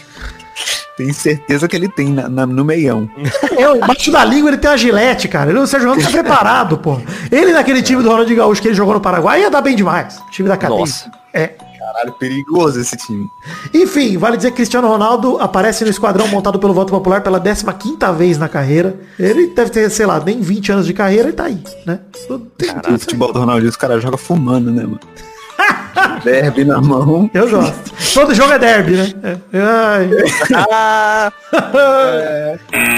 Tenho certeza que ele tem na, na, no meião. É, embaixo da língua ele tem uma gilete, cara. Ele, o Sérgio Ramos tá preparado, pô. Ele naquele time do Ronald Gaúcho que ele jogou no Paraguai ia dar bem demais. time da cadeia. Nossa. É. Caralho, perigoso esse time. Enfim, vale dizer que Cristiano Ronaldo aparece no esquadrão montado pelo voto popular pela 15 vez na carreira. Ele deve ter, sei lá, nem 20 anos de carreira e tá aí, né? O futebol do Ronaldinho, os caras jogam fumando, né, mano? derby na mão. Eu gosto. Todo jogo é derby, né? É. Ai. Ah,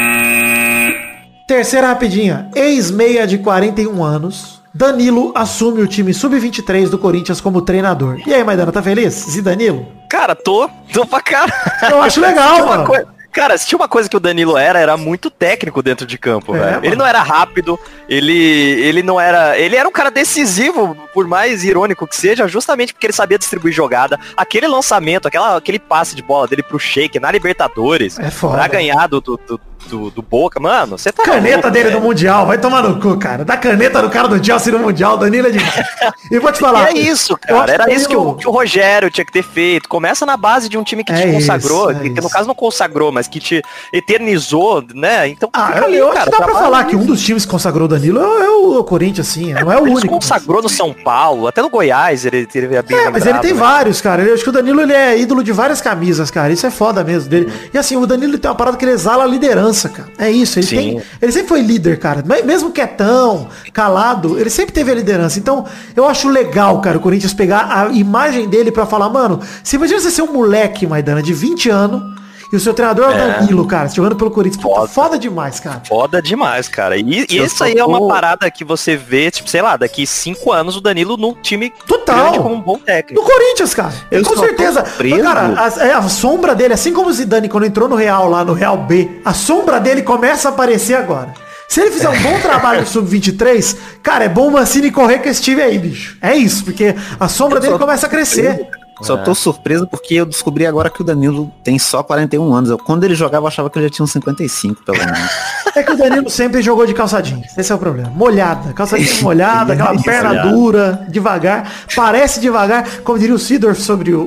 Terceira rapidinha. Ex-meia de 41 anos. Danilo assume o time sub-23 do Corinthians como treinador. E aí, Maidana, tá feliz? Zidanilo? cara, tô, tô pra caralho. Eu acho legal, mano. coi- Cara, se tinha uma coisa que o Danilo era, era muito técnico dentro de campo, É, velho. Ele não era rápido, ele, ele não era. Ele era um cara decisivo, por mais irônico que seja, justamente porque ele sabia distribuir jogada. Aquele lançamento, aquela, aquele passe de bola dele pro Shake na Libertadores, É foda. pra ganhar do, do, do, do- do Boca, mano, você tá. Caneta maluco, dele velho. no Mundial, vai tomar no cu, cara. Da caneta do cara do Chelsea no Mundial, Danilo é demais. E vou te falar. E é isso, cara. Era isso que o, que o Rogério tinha que ter feito. Começa na base de um time que É te consagrou, isso, é que, que no isso. caso não consagrou, mas que te eternizou, né? Então, Ah, eu, ali, eu cara, dá pra trabalha falar que um dos times que consagrou o Danilo é, é o Corinthians, sim. Não é o único. consagrou no São Paulo, até no Goiás ele teve a bem É, mas ele tem né? vários, cara. Eu acho que o Danilo ele é ídolo de várias camisas, cara. Isso é foda mesmo dele. E assim, o Danilo tem uma parada que ele exala a liderança, cara. É isso. Ele, Sim. tem, ele sempre foi líder, cara. Mesmo quietão, calado, ele sempre teve a liderança. Então, eu acho legal, cara, o Corinthians pegar a imagem dele pra falar, mano, você imagina você ser um moleque, Maidana, de 20 anos, e o seu treinador é o É. Danilo, cara, jogando pelo Corinthians. Puta, Foda. foda demais, cara. Foda demais, cara. E, e isso aí é uma parada que você vê, tipo, sei lá, daqui cinco anos o Danilo num time Total. como um bom técnico. No Corinthians, cara. Eu com certeza. surpreso. Cara, a, é, a sombra dele, assim como o Zidane quando entrou no Real, lá no Real B, a sombra dele começa a aparecer agora. Se ele fizer um bom trabalho no Sub-23, cara, é bom o Mancini correr com esse time aí, bicho. É isso, porque a sombra Eu dele começa a crescer. Só tô surpreso porque eu descobri agora que o Danilo tem só 41 anos. Eu, quando ele jogava, eu achava que ele já tinha uns 55, pelo menos. É que o Danilo sempre jogou de calçadinho. Esse é o problema. Molhada. Calçadinha molhada, aquela perna Molhada. dura, devagar. Parece devagar. Como diria o Sidorf sobre o,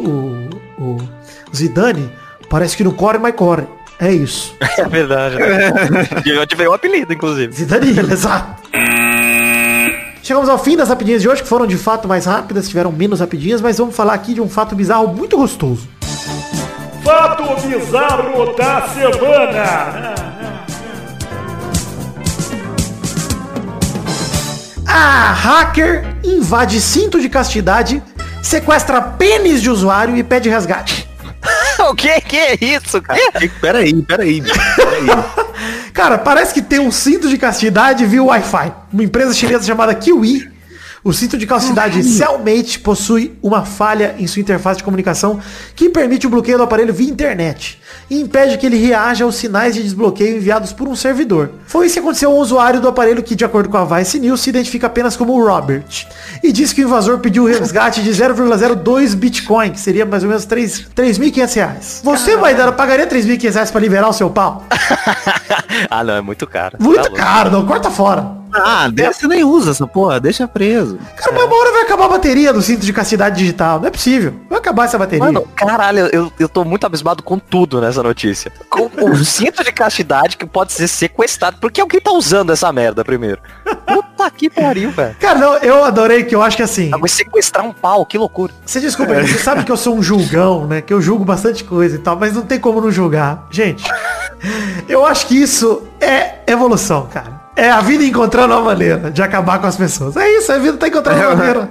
o, o Zidane, parece que não corre, mas corre. É isso. É verdade. Né? Eu tive um apelido, inclusive. Zidanilo, exato. Chegamos ao fim das rapidinhas de hoje, que foram de fato mais rápidas, tiveram menos rapidinhas, mas vamos falar aqui de um fato bizarro muito gostoso. Fato bizarro da semana. A hacker invade cinto de castidade, sequestra pênis de usuário e pede resgate. o que que é isso, cara? peraí, peraí, peraí. Cara, parece que tem um cinto de castidade via Wi-Fi. Uma empresa chinesa chamada Kiwi. O cinto de castidade Cellmate possui uma falha em sua interface de comunicação que permite o bloqueio do aparelho via internet e impede que ele reaja aos sinais de desbloqueio enviados por um servidor. Foi isso que aconteceu ao usuário do aparelho que, de acordo com a Vice News, se identifica apenas como Robert. E diz que o invasor pediu resgate de 0,02 Bitcoin, que seria mais ou menos 3 3.500 reais. Você, Maidana, pagaria 3.500 reais pra liberar o seu pau? ah, não, é muito caro. Tá Muito louco. caro, não, corta fora. Ah, você nem usa essa porra, deixa preso. Cara, mas uma hora vai acabar a bateria do cinto de castidade digital. Não é possível. Vai acabar essa bateria. Mano, caralho, eu, eu tô muito abismado com tudo nessa notícia. Com o cinto de castidade que pode ser sequestrado. Por que alguém tá usando essa merda primeiro? Puta que pariu, velho. Cara, não, eu adorei que eu acho que assim. Ah, Mas sequestrar um pau, que loucura. Você desculpa, você sabe que eu sou um julgão, né? Que eu julgo bastante coisa e tal, mas não tem como não julgar. Gente, eu acho que isso é evolução, cara. É a vida encontrando uma maneira de acabar com as pessoas. É isso, a vida tá encontrando uma maneira.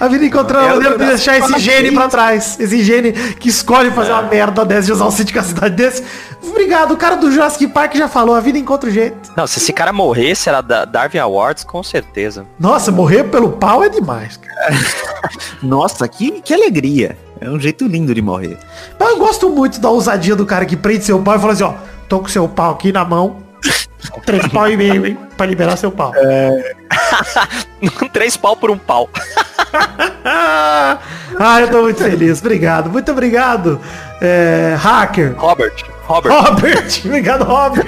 A vida encontrando uma Eu- maneira de deixar esse gene pra trás. Esse gene que escolhe fazer uma merda dessa de usar um cinto de castidade desse. Obrigado, o cara do Jurassic Park já falou, a vida encontra o jeito. Não, se esse cara morresse, era da Darwin Awards, com certeza. Nossa, morrer pelo pau é demais, cara. Nossa, que, que alegria. É um jeito lindo de morrer. Mas eu gosto muito da ousadia do cara que prende seu pau e fala assim, ó, tô com seu pau aqui na mão. Três pau e meio, hein? Pra liberar seu pau. Três pau por um pau. ah, eu tô muito feliz. Obrigado. Muito obrigado. É, hacker. Robert. Robert. Robert. Obrigado, Robert.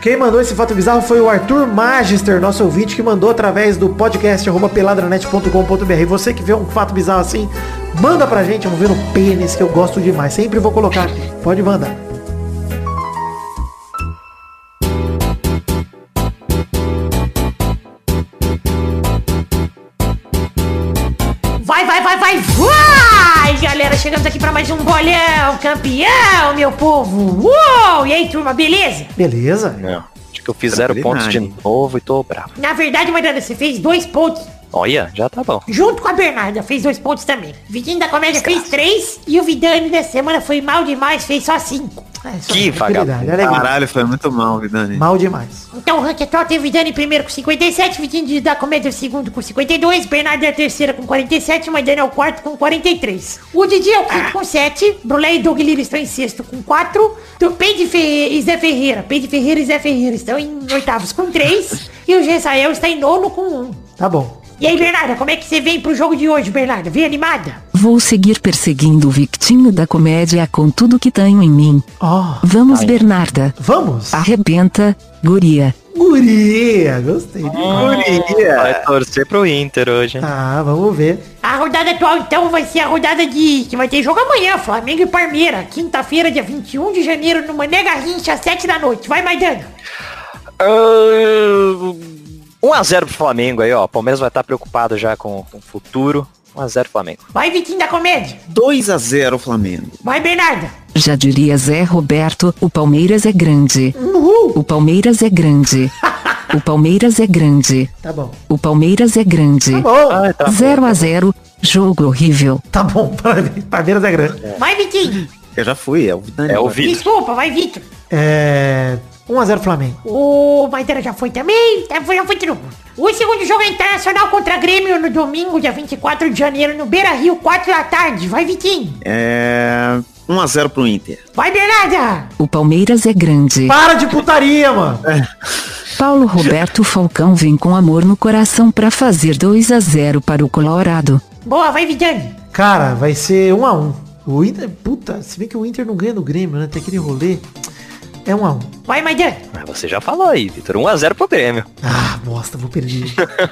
Quem mandou esse fato bizarro foi o Arthur Magister, nosso ouvinte, que mandou através do podcast arroba peladranet.com.br. Você que vê um fato bizarro assim, manda pra gente, vamos ver no pênis, que eu gosto demais. Sempre vou colocar aqui. Pode mandar. Vai, vai! Galera, chegamos aqui pra mais um bolão campeão, meu povo! Uou! E aí, turma, beleza? Beleza? Não. Acho que eu fiz zero pontos de novo e tô bravo. Na verdade, Maidana, você fez dois pontos. Olha, já tá bom. Junto com a Bernarda, fez dois pontos também. Vitinho da Comédia fez três e o Vidani dessa semana foi mal demais, fez só cinco. É, Que é vagabundo. é. Caralho, foi muito mal, Vidani. Mal demais. Então o ranking atual tem Vidani em primeiro com 57, Vitinho de- da Comédia em segundo com 52, Bernardo é a terceira com 47, Maidana é o quarto com 43. O Didi é o quinto com 7, Brulé e Doug Lira estão em sexto com 4, do Peide Ferreira e Zé Ferreira, Peide Ferreira e Zé Ferreira estão em oitavos com 3, e o Gessael está em nono com 1. Tá bom. E aí, Bernarda, como é que você vem pro jogo de hoje, Bernarda? Vem animada? Vou seguir perseguindo o Victinho da comédia com tudo que tenho em mim. Ó, Vamos, Bernarda. vamos. Arrebenta, guria. Guria, gostei. de Vai torcer pro Inter hoje. hein? Ah, vamos ver. A rodada atual, então, vai ser a rodada de... que vai ter jogo amanhã, Flamengo e Parmeira. Quinta-feira, dia 21 de janeiro, no Mané Garrincha, às 7 da noite. Vai, Maidana. Ah, 1x0 pro Flamengo aí, ó. Palmeiras vai estar preocupado já com, com o futuro. 1x0 Flamengo. Vai, Vitinho da Comédia. 2 a 0 Flamengo. Vai, Bernarda. Já diria Zé Roberto, o Palmeiras é grande. O Palmeiras é grande. O Palmeiras é grande. Tá bom. O Palmeiras é grande. Tá bom. Ai, tá 0 a 0 jogo horrível. Tá bom. Palmeiras é grande. Vai, Vitinho. Eu já fui, é o Vidani. É o. Vitor. Desculpa, vai, Vitor. É... 1x0 Flamengo. O Maidana já foi também. Já foi, já foi todo mundo. O segundo jogo é Internacional contra Grêmio no domingo, dia 24 de janeiro, no Beira Rio, 4 da tarde. Vai, Vitinho. É... 1 a 0 pro Inter. Vai, Bernarda. O Palmeiras é grande. Para de putaria, mano. Paulo Roberto Falcão vem com amor no coração pra fazer 2 a 0 para o Colorado. Boa, vai, Vidani. Cara, vai ser 1x1. O Inter... Puta, se bem que o Inter não ganha no Grêmio, né? Tem aquele rolê. É 1x1. Vai, Maidana. Ah, Você já falou aí, Vitor. 1x0 pro Grêmio. Ah, bosta, vou perder.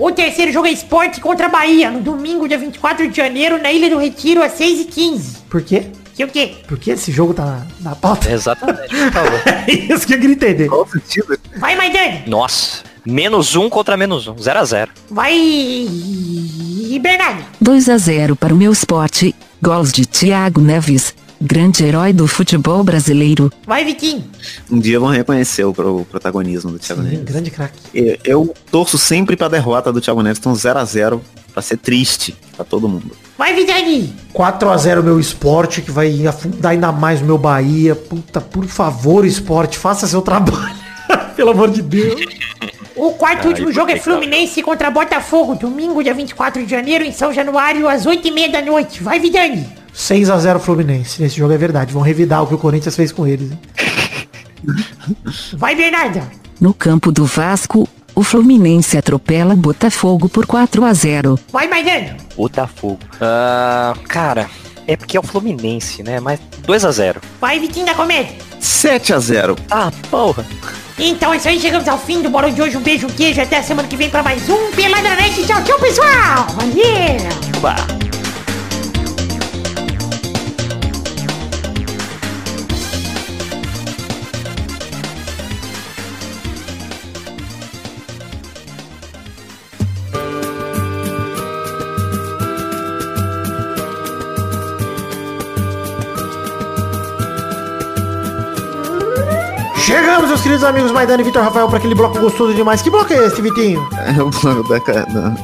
O terceiro jogo é Esporte contra Bahia, no domingo, dia 24 de janeiro, na Ilha do Retiro, às 6h15. Por quê? Que o quê? Porque esse jogo tá na, na pauta? Exatamente, por favor. É isso que eu queria entender. Qual o sentido? Vai, Maidani. Nossa. Menos um contra menos um. 0x0. Vai... E Bernardo. 2 a 0 para o meu esporte. Gols de Thiago Neves, grande herói do futebol brasileiro. Vai, Vitinho. Um dia vão reconhecer o, pro- o protagonismo do Thiago Sim, Neves. grande craque. Eu, eu torço sempre pra derrota do Thiago Neves, então 0 a 0 pra ser triste pra todo mundo. Vai, Vidani. 4x0 meu esporte, que vai afundar ainda mais o meu Bahia. Puta, por favor, esporte, faça seu trabalho. Pelo amor de Deus. O quarto e último jogo é? Fluminense contra Botafogo, domingo, dia 24 de janeiro, em São Januário, às 8h30 da noite. Vai, Vidani. 6x0 Fluminense. Nesse jogo é verdade. Vão revidar o que o Corinthians fez com eles. hein? Vai, Bernarda. No campo do Vasco, o Fluminense atropela Botafogo por 4 a 0. Vai, Maidana. Botafogo. Ah, cara, é porque é o Fluminense, né? Mas 2x0. Vai, Vitinho da Comédia. 7 a 0 Ah, porra. Então é isso aí, chegamos ao fim do Bolão de hoje. Um beijo, um queijo. Até a semana que vem pra mais um Pelada na Net. Tchau, tchau, pessoal. Valeu. Bah. Queridos amigos Maidana e Vitor Rafael, para aquele bloco gostoso demais. Que bloco é esse, Vitinho? É o bloco da, ca- da-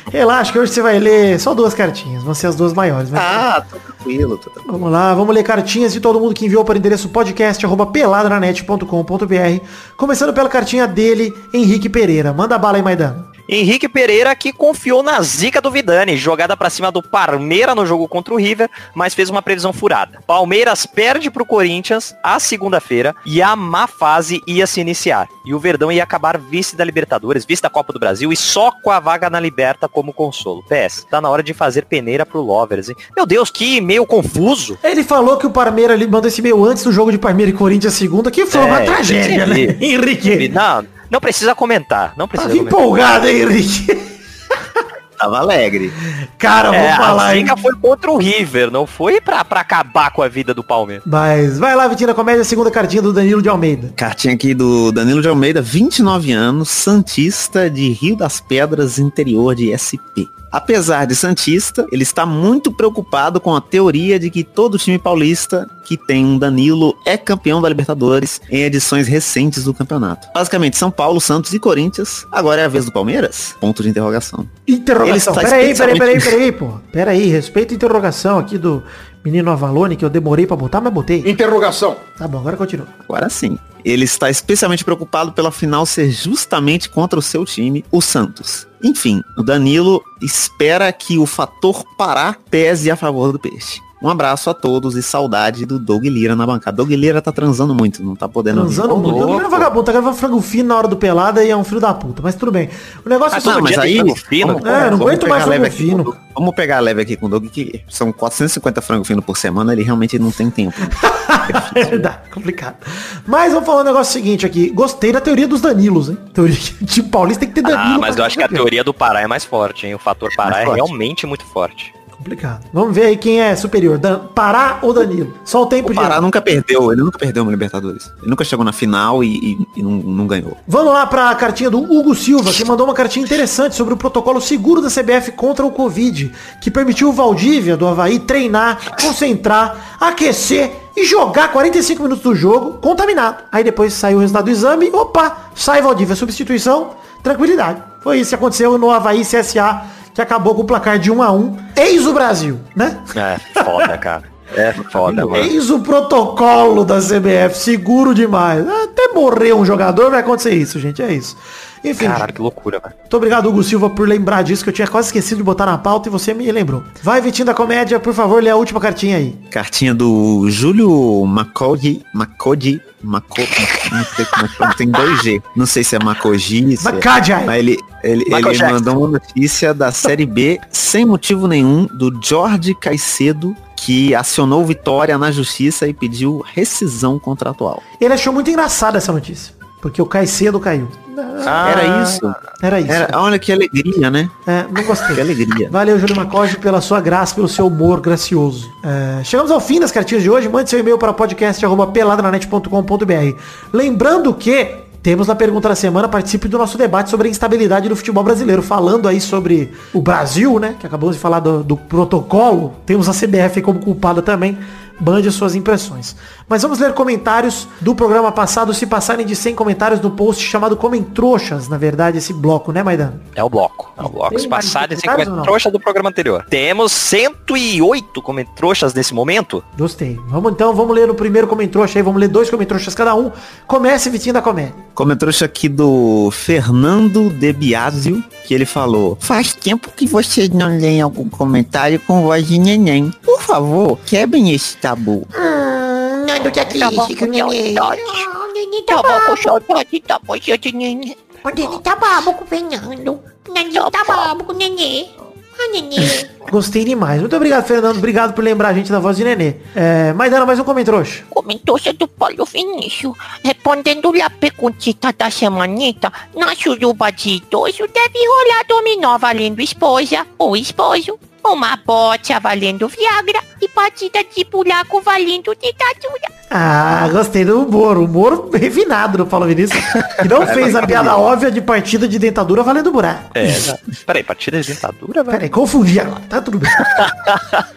Relaxa, que hoje você vai ler só duas cartinhas. Vão ser as duas maiores. mas- Ah, tô tranquilo, tô tranquilo. Vamos lá, vamos ler cartinhas de todo mundo que enviou para o endereço podcast peladranet.com.br. Começando pela cartinha dele, Henrique Pereira. Manda bala aí, Maidana. Henrique Pereira que confiou na zica do Vidani, jogada pra cima do Parmeira no jogo contra o River, mas fez uma previsão furada. Palmeiras perde pro Corinthians a segunda-feira e a má fase ia se iniciar. E o Verdão ia acabar vice da Libertadores, vice da Copa do Brasil e só com a vaga na Liberta como consolo. PS, tá na hora de fazer peneira pro Lovers, hein? Meu Deus, que meio confuso. Ele falou que o Parmeira ele mandou esse e-mail antes do jogo de Parmeira e Corinthians segunda, que foi uma É, tragédia, né? Henrique. Não, não precisa comentar, não precisa Tava comentar. empolgado, hein, Henrique? Tava alegre. Cara, vamos É, falar, a hein? zica foi contra o River, não foi pra, pra acabar com a vida do Palmeiras. Mas vai lá, Vitinho da Comédia, segunda cartinha do Danilo de Almeida. Cartinha aqui do Danilo de Almeida, 29 anos, Santista de Rio das Pedras, interior de SP. Apesar de Santista, ele está muito preocupado com a teoria de que todo time paulista que tem um Danilo é campeão da Libertadores em edições recentes do campeonato. Basicamente, São Paulo, Santos e Corinthians. Agora é a vez do Palmeiras? Ponto de interrogação. Interrogação. Peraí, peraí, peraí, peraí, pô. Peraí, respeita a interrogação aqui do menino Avalone, que eu demorei pra botar, mas botei. Interrogação. Tá bom, agora continua. Agora sim. Ele está especialmente preocupado pela final ser justamente contra o seu time, o Santos. Enfim, o Danilo espera que o fator Pará pese a favor do peixe. Um abraço a todos e saudade do Doug Lira na bancada. Doug Lira tá transando muito, não tá podendo ouvir. Transando muito. Ele não é vagabundo, tá gravando frango fino na hora do pelada e é um filho da puta. Mas tudo bem. O negócio é o todo Não, mas aí, frango fino? vamos- É, não aguento mais leve frango aqui com fino. Doug. Vamos pegar leve aqui com o Doug, que são 450 frango fino por semana, ele realmente não tem tempo. É verdade, complicado. Mas vamos falar um negócio seguinte aqui. Gostei da teoria dos Danilos, hein? Teoria que tipo Paulista tem que ter Danilo. Ah, mas eu acho que a teoria do Pará é mais forte, hein? O fator Pará é forte. realmente muito forte. Complicado. Vamos ver aí quem é superior. Dan Pará ou Danilo? Só o tempo O de. Pará nunca perdeu, ele nunca perdeu uma Libertadores. Ele nunca chegou na final e, e- e não, não ganhou. Vamos lá para a cartinha do Hugo Silva, que mandou uma cartinha interessante sobre o protocolo seguro da CBF contra o Covid, que permitiu o Valdívia do Havaí treinar, concentrar, aquecer e jogar 45 minutos do jogo contaminado. Aí depois saiu o resultado do exame, opa, sai Valdívia, substituição, tranquilidade. Foi isso que aconteceu no Havaí CSA, que acabou com o placar de 1 a 1 Eis o Brasil, né? É, foda, cara. É foda, mano. Eis o protocolo da CBF, seguro demais. Até morrer um jogador vai acontecer isso, gente, é isso. Enfim, Caralho, que loucura, velho. muito obrigado, Hugo Silva, por lembrar disso, que eu tinha quase esquecido de botar na pauta e você me lembrou. Vai, Vitinho da Comédia, por favor, lê a última cartinha aí. Cartinha do Júlio Macodi, Macodi, Maco, não sei como é que fala, tem dois G. Não sei se é Macogi, se é- mas ele, ele, Michael ele Jackson. mandou uma notícia da Série B, sem motivo nenhum, do Jorge Caicedo, que acionou Vitória na justiça e pediu rescisão contratual. Ele achou muito engraçada essa notícia, porque o Caicedo caiu. Era isso? Era isso. Era, olha que alegria, né? É, não Que gostei. alegria. Valeu, Júlio Macoge, pela sua graça, pelo seu humor gracioso. É, chegamos ao fim das cartinhas de hoje. Mande seu e-mail para podcast.peladranet.com.br. Lembrando que temos na pergunta da semana, participe do nosso debate sobre a instabilidade do futebol brasileiro. Falando aí sobre o Brasil, né? Que acabamos de falar do, do protocolo. Temos a CBF como culpada também. Mande as suas impressões. Mas vamos ler comentários do programa passado. Se passarem de 100 comentários no post chamado Comem Trouxas, na verdade, esse bloco, né, Maidano? É o bloco. É o bloco. Tem Se mais passar de comentários ou 50 não? trouxas do programa anterior. Temos 108 comentários trouxas nesse momento. Gostei. Vamos então, vamos ler no primeiro comentrouxa aí, vamos ler dois comentrouxas cada um. Comece, Vitinho da Comédia. Comentário aqui do Fernando De Biasio, que ele falou Faz tempo que vocês não leem algum comentário com voz de neném. Por favor, quebrem esse tabu. Hum, que aqui, O neném tá Tava com babo. saudade da voz de neném. O neném tá babo com o Fernando. O neném tá babo com o neném. Ah, neném. Gostei demais. Muito obrigado, Fernando. Obrigado por lembrar a gente da voz de Nenê. É, Maidana, mais um comentrouxa. Comentou-se do Paulo Vinícius. Respondendo a perguntita da semanita, na suruba de idoso deve rolar dominó valendo esposa ou esposo. Uma bote valendo Viagra e partida de buraco valendo ditadura. Ah, gostei do humor. Humor refinado do Paulo Vinícius. Que não fez a piada óbvia de partida de dentadura valendo buraco. É, peraí, partida de dentadura, velho? Peraí, confundi agora. Tá tudo bem.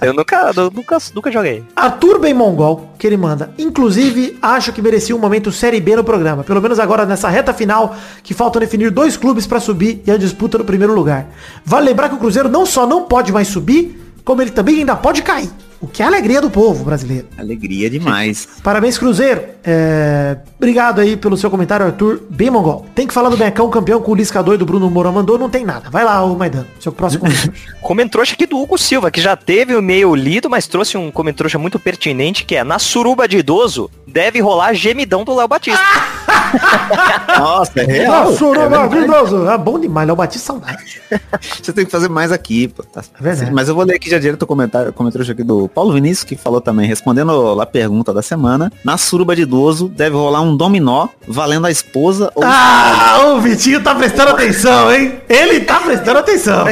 Eu nunca, eu nunca, nunca joguei. Arthur Bem Mongol, que ele manda. Inclusive, acho que merecia um momento Série B no programa. Pelo menos agora nessa reta final, que faltam definir dois clubes pra subir e a disputa no primeiro lugar. Vale lembrar que o Cruzeiro não só não pode mais subir, como ele também ainda pode cair. O que é a alegria do povo brasileiro. Alegria demais. Parabéns, Cruzeiro. É, Obrigado aí pelo seu comentário, Arthur Bem Mongol. Tem que falar do Becão, campeão com o Lisca doido, Bruno Moura mandou, não tem nada. Vai lá, o Maidan. Seu próximo comentário. Comentrouxa aqui do Hugo Silva, que já teve o e-mail lido, mas trouxe um comentrouxa muito pertinente, que é na suruba de idoso, deve rolar gemidão do Léo Batista. Nossa, é real. Nossa, É verdade. maravilhoso. É bom demais, Léo Batista saudade. Você tem que fazer mais aqui, pô. Tá- É. Mas eu vou ler aqui já direto o comentário, comentário aqui do Paulo Vinícius, que falou também, respondendo a pergunta da semana. Na suruba de idoso, deve rolar um dominó valendo a esposa ou Ah, o Vitinho tá prestando atenção, hein? Ele tá prestando atenção.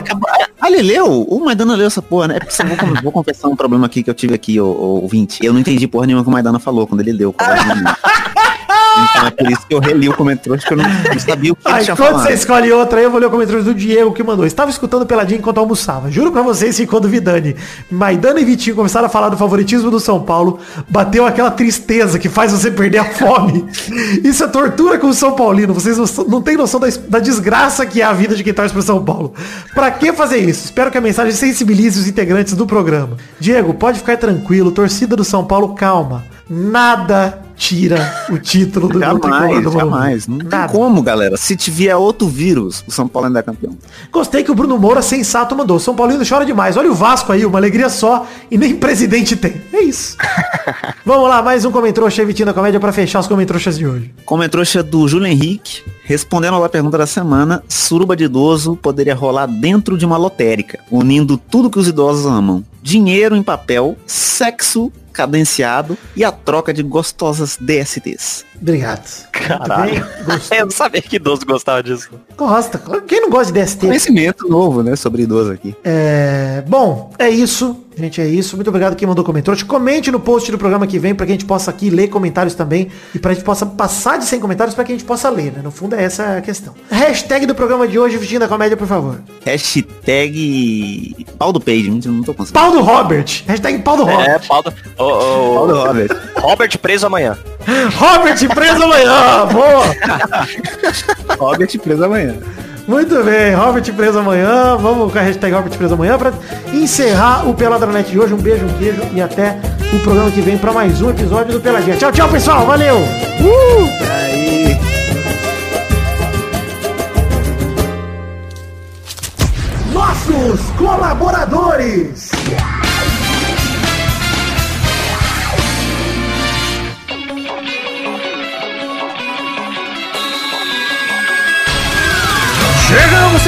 Ah, ele leu? O Maidana leu essa porra, né? É vou, vou confessar um problema aqui que eu tive aqui, o, o 20. Eu não entendi porra nenhuma que o Maidana falou quando ele leu. Então é por isso que eu reli o comentário, que eu não, não sabia o que tinha quando falado. você escolhe outra, eu vou ler o comentário do Diego que mandou. Estava escutando peladinho enquanto almoçava. Juro pra vocês que quando vi Dani, Maidana e Vitinho começaram a falar do favoritismo do São Paulo, bateu aquela tristeza que faz você perder a fome. Isso é tortura com o São Paulino. Vocês não, não têm noção da, da desgraça que é a vida de quem torce pro São Paulo. Pra que fazer isso? Espero que a mensagem sensibilize os integrantes do programa. Diego, pode ficar tranquilo. Torcida do São Paulo, calma. Nada tira o título do, Jamais, do jamais. Não tem Nada. como, galera. Se tiver outro vírus, o São Paulo ainda é campeão. Gostei que o Bruno Moura, sensato, mandou. São Paulino chora demais. Olha o Vasco aí, uma alegria só e nem presidente tem. É isso. Vamos lá, mais um comentrouxa Vitinho da Comédia pra fechar os comentrouxas de hoje. Comentrouxa do Júlio Henrique, respondendo à pergunta da semana, suruba de idoso poderia rolar dentro de uma lotérica, unindo tudo que os idosos amam. Dinheiro em papel, sexo cadenciado e a troca de gostosas DSTs. Obrigado. Caralho. Eu não sabia que idoso gostava disso. Gosta. Quem não gosta de DST? Conhecimento novo, né, sobre idoso aqui. É, bom, é isso. Gente, é isso. Muito obrigado quem mandou comentários. Comente no post do programa que vem pra que a gente possa aqui ler comentários também e pra gente possa passar de 100 comentários pra que a gente possa ler, né? No fundo é essa a questão. Hashtag do programa de hoje, Vitinho da Comédia, por favor. Hashtag pau do page, não tô conseguindo. Pau do Robert. Hashtag pau do Robert. É, pau do... Ô, ô, Pau do Robert. Robert preso amanhã. Robert preso amanhã. Boa. Robert preso amanhã. Muito bem, Robert preso amanhã. Vamos com a hashtag Robert preso amanhã pra encerrar o Peladranet de hoje. Um beijo, um queijo e até o programa que vem pra mais um episódio do Peladinha. Tchau, tchau, pessoal. Valeu. Aí. Nossos colaboradores.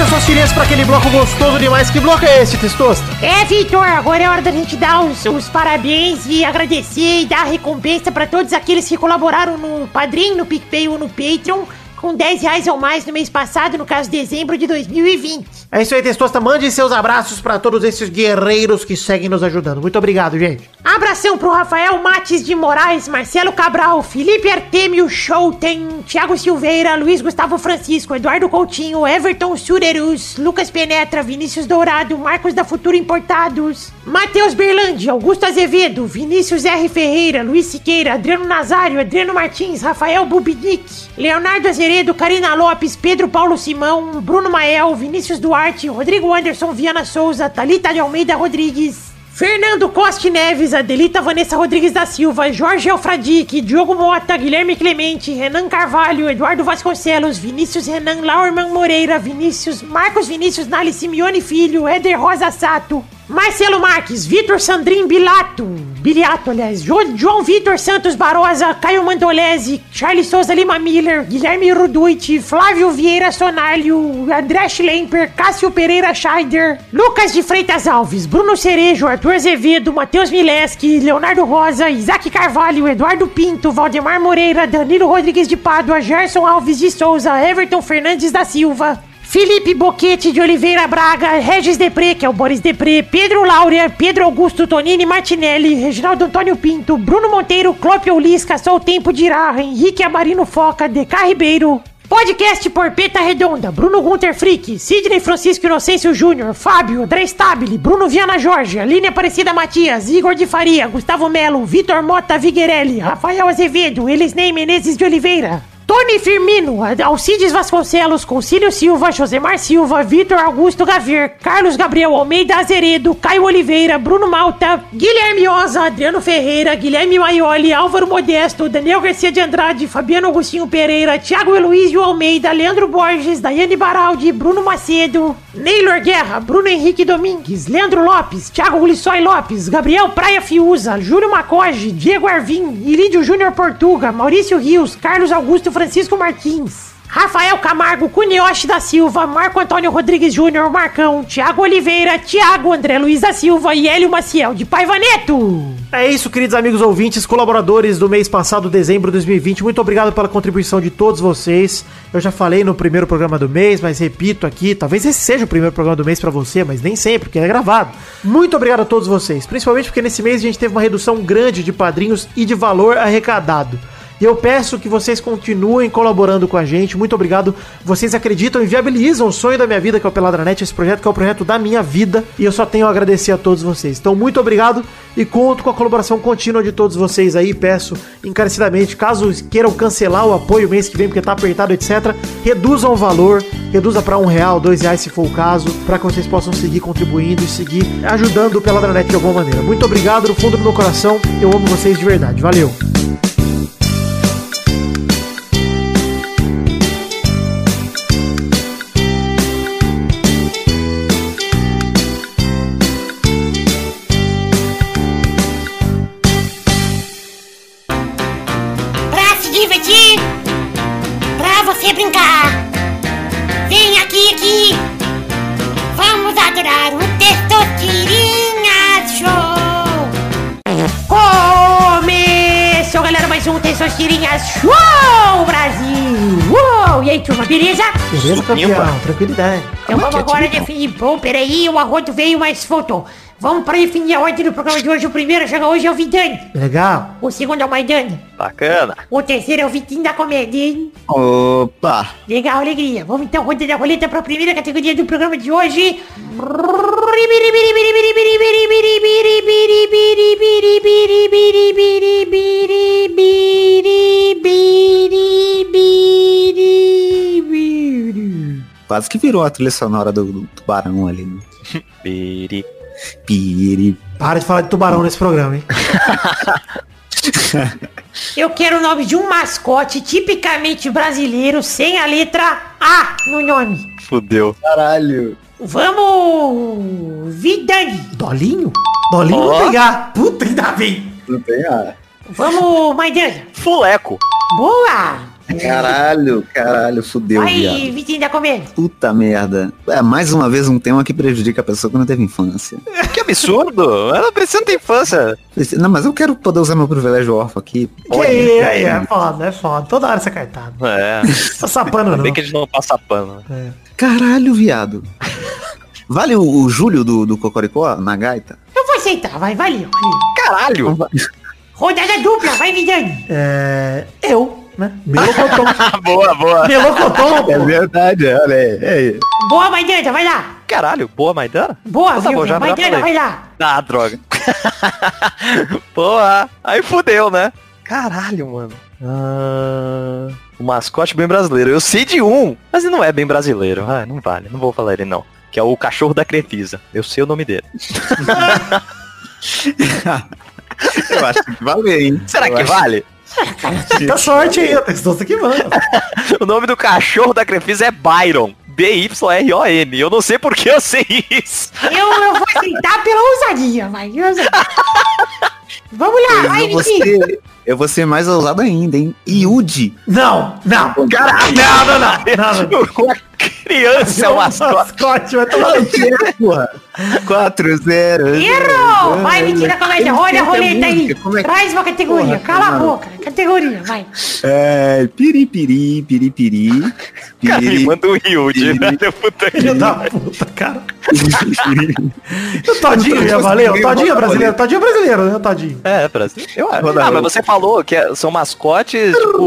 Seus chineses, para aquele bloco gostoso demais. Que bloco é esse, Testosta? É, Vitor, agora é hora da gente dar os, os parabéns e agradecer e dar recompensa pra todos aqueles que colaboraram no Padrim, no PicPay ou no Patreon com 10 reais ou mais no mês passado, no caso dezembro de 2020. É isso aí, Testosta. Mande seus abraços para todos esses guerreiros que seguem nos ajudando. Muito obrigado, gente. Abração pro Rafael Mates de Moraes, Marcelo Cabral, Felipe Artemio Show, tem Thiago Silveira, Luiz Gustavo Francisco, Eduardo Coutinho, Everton Surerus, Lucas Penetra, Vinícius Dourado, Marcos da Futuro Importados, Matheus Berlandi, Augusto Azevedo, Vinícius R. Ferreira, Luiz Siqueira, Adriano Nazário, Adriano Martins, Rafael Bubinic, Leonardo Azeredo, Karina Lopes, Pedro Paulo Simão, Bruno Mael, Vinícius Duarte, Rodrigo Anderson Viana Souza, Talita de Almeida Rodrigues, Fernando Costa Neves, Adelita Vanessa Rodrigues da Silva, Jorge Alfradique, Diogo Mota, Guilherme Clemente, Renan Carvalho, Eduardo Vasconcelos, Vinícius Renan, Laurman Moreira, Vinícius, Marcos Vinícius Nali Simeone Filho, Éder Rosa Sato, Marcelo Marques, Vitor Sandrin Bilato, Biliato, aliás, Jo- João Vitor Santos Barosa, Caio Mandolese, Charles Souza Lima Miller, Guilherme Ruduit, Flávio Vieira Sonalho, André Schlemper, Cássio Pereira Scheider, Lucas de Freitas Alves, Bruno Cerejo, Arthur Azevedo, Matheus Mileski, Leonardo Rosa, Isaac Carvalho, Eduardo Pinto, Valdemar Moreira, Danilo Rodrigues de Pádua, Gerson Alves de Souza, Everton Fernandes da Silva, Felipe Boquete de Oliveira Braga, Regis Depré, que é o Boris Depré, Pedro Laura, Pedro Augusto Tonini Martinelli, Reginaldo Antônio Pinto, Bruno Monteiro, Clópio Lisca, Só o Tempo dirá, Henrique Amarino Foca, DK Ribeiro. Podcast Porpeta Redonda, Bruno Gunter Frick, Sidney Francisco Inocêncio Júnior, Fábio, André Stabile, Bruno Viana Jorge, Aline Aparecida Matias, Igor de Faria, Gustavo Melo, Vitor Mota Viguerelli, Rafael Azevedo, Elisnei Menezes de Oliveira. Tony Firmino, Alcides Vasconcelos, Concílio Silva, Josemar Silva, Vitor Augusto Gavier, Carlos Gabriel Almeida Azeredo, Caio Oliveira, Bruno Malta, Guilherme Oza, Adriano Ferreira, Guilherme Maioli, Álvaro Modesto, Daniel Garcia de Andrade, Fabiano Agostinho Pereira, Thiago Heloísio Almeida, Leandro Borges, Daiane Baraldi, Bruno Macedo, Neylor Guerra, Bruno Henrique Domingues, Leandro Lopes, Thiago Ulissói Lopes, Gabriel Praia Fiuza, Júlio Macoge, Diego Arvim, Ilídio Júnior Portuga, Maurício Rios, Carlos Augusto Francisco Martins. Rafael Camargo, Cunioche da Silva, Marco Antônio Rodrigues Júnior, Marcão, Thiago Oliveira, Thiago André Luiz da Silva e Hélio Maciel de Paiva Neto. É isso, queridos amigos ouvintes, colaboradores do mês passado, dezembro de 2020. Muito obrigado pela contribuição de todos vocês. Eu já falei no primeiro programa do mês, mas repito aqui, talvez esse seja o primeiro programa do mês pra você, mas nem sempre, porque é gravado. Muito obrigado a todos vocês, principalmente porque nesse mês a gente teve uma redução grande de padrinhos e de valor arrecadado. E eu peço que vocês continuem colaborando com a gente. Muito obrigado. Vocês acreditam e viabilizam o sonho da minha vida, que é o Peladranet, esse projeto que é o projeto da minha vida. E eu só tenho a agradecer a todos vocês. Então, muito obrigado e conto com a colaboração contínua de todos vocês aí. Peço encarecidamente, caso queiram cancelar o apoio mês que vem, porque tá apertado, etc., reduzam o valor, reduza para um real, dois reais se for o caso, para que vocês possam seguir contribuindo e seguir ajudando o Peladranet de alguma maneira. Muito obrigado do fundo do meu coração. Eu amo vocês de verdade. Valeu! Mais um Testosterinha Show, Brasil. Uou! E aí, turma, beleza? Beleza, campeão? Tranquilidade. Então vamos agora definir. Bom, peraí, o arroto veio, mas faltou. Vamos para definir a ordem do programa de hoje. O primeiro a chegar hoje é o Vidani. Legal. O segundo é o Maidani. Bacana. O terceiro é o Vitinho da Comédia, hein? Opa! Legal, alegria. Vamos então rodar a roleta para a primeira categoria do programa de hoje. Quase que virou a trilha sonora do, do tubarão ali. Né? Piri. Para de falar de tubarão nesse programa, hein? Eu quero o nome de um mascote tipicamente brasileiro sem a letra A no nome. Fudeu. Caralho. Vamos, Vidani. Dolinho? Dolinho Ó. vou pegar. Puta, ainda bem. Não tem a... Vamos, Maidana. Fuleco. Boa. Caralho, caralho, fudeu, viado. Vitinho da Comédia. Puta merda. É, mais uma vez um tema que prejudica a pessoa que não teve infância. Que absurdo. Ela precisa ter infância. Não, mas eu quero poder usar meu privilégio órfão aqui. Que aí, aí, é foda, é foda. Toda hora você é cartado. É. Passa pano não. Bem que a gente não passa pano. Caralho, viado. Vale o, o Júlio do, do Cocoricó na gaita? Eu vou aceitar, vai, valeu. valeu. Caralho. Rodada dupla, vai, Vidani. É... Eu, né? Melocotão. boa, boa. Melocotão, É verdade, olha aí. É. Boa, Maidana, vai lá. Caralho, boa Maidana? Boa, Então tá viu? bom, já- Maidana, vai lá. Ah, droga. Porra. Aí fudeu, né? Caralho, mano. Ah, o mascote bem brasileiro. Eu sei de um, mas ele não é bem brasileiro. Ah, não vale. Não vou falar ele não. Que é o cachorro da Crefisa. Eu sei o nome dele. Eu acho que valer, hein? Será Eu que acho- vale? Muita sorte aí, eu estou aqui, mano. O nome do cachorro da Crefisa é Byron. B-Y-R-O-N. Eu não sei por que eu sei isso. Eu, eu vou aceitar pela ousadia, vai. Vamos lá, vai, Eu vou, Vitinho. ser, eu vou ser mais ousado ainda, hein? Iude. Não, não. Caralho. Não, não, não. Não, não. Criança é o mascote. mascote, vai tomar no. Porra. 4-0. Errou! Vai, Vitinho da Comédia, roda a roleta aí. É que... Traz uma categoria, Porra, cala a mano. boca. Categoria, vai. É, piripiri, piripiri. Cara, me Piri, manda um Yudi, velho. Puta que da puta, cara. O Todinho ia valer? O Todinho é brasileiro. Todinho é brasileiro, né, o Todinho? É, Brasil. Eu acho. Ah, mas você falou que é- são mascotes, tipo,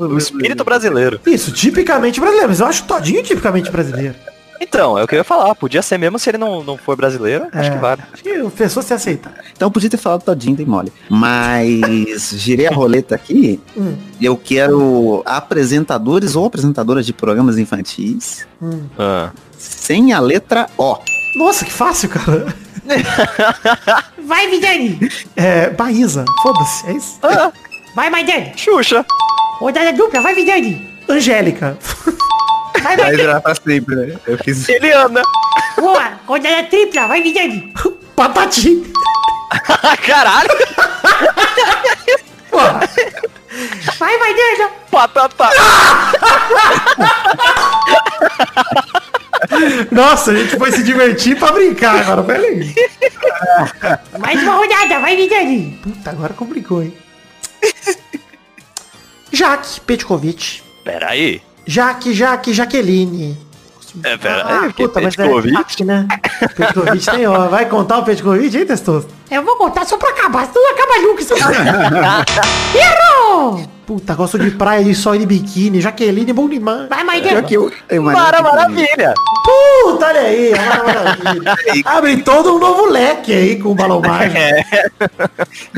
o espírito brasileiro. Isso, tipicamente brasileiro. Mas eu acho o Todinho tipicamente brasileiro. Então, é o que eu ia falar. Podia ser mesmo se ele não, não for brasileiro. Acho É. que vale. Acho que o pessoa se aceitar. Então eu podia ter falado todinho, tem mole. Mas girei a roleta aqui. Hum. Eu quero apresentadores ou apresentadoras de programas infantis Ah. sem a letra O. Nossa, que fácil, cara. Vai, Vidani. É, Baísa. Foda-se, é isso. Vai, Maidani. Xuxa. Rodada dupla, vai, Vidani. Angélica. Vai, Vai Maidani. virar pra sempre, né? Eu fiz. Eliana. Boa. Rodada tripla, vai, Vidani. Patati. Caralho. Vai, Maidana. Patata. Nossa, a gente foi se divertir pra brincar agora, peraí. Mais uma rodada, vai, Vidani. Puta, agora complicou, hein? Jaque Petkovic. Pera aí. Jaque, Jaque, Jaqueline. É, pera Ah, aí. puta, mas é Petkovic. Jaque, né? Petkovic tem, ó. Vai contar o Petkovic, hein, Testoso? Eu vou contar só pra acabar, senão acaba nunca isso. Errou! Puta, gosto de praia, de sol e de biquíni. Jaqueline, é bom demais. Vai, Maidana. que eu, eu Mara Maravilha. Puta, olha aí. a Mara Maravilha. Abre todo um novo leque aí com o balão mágico.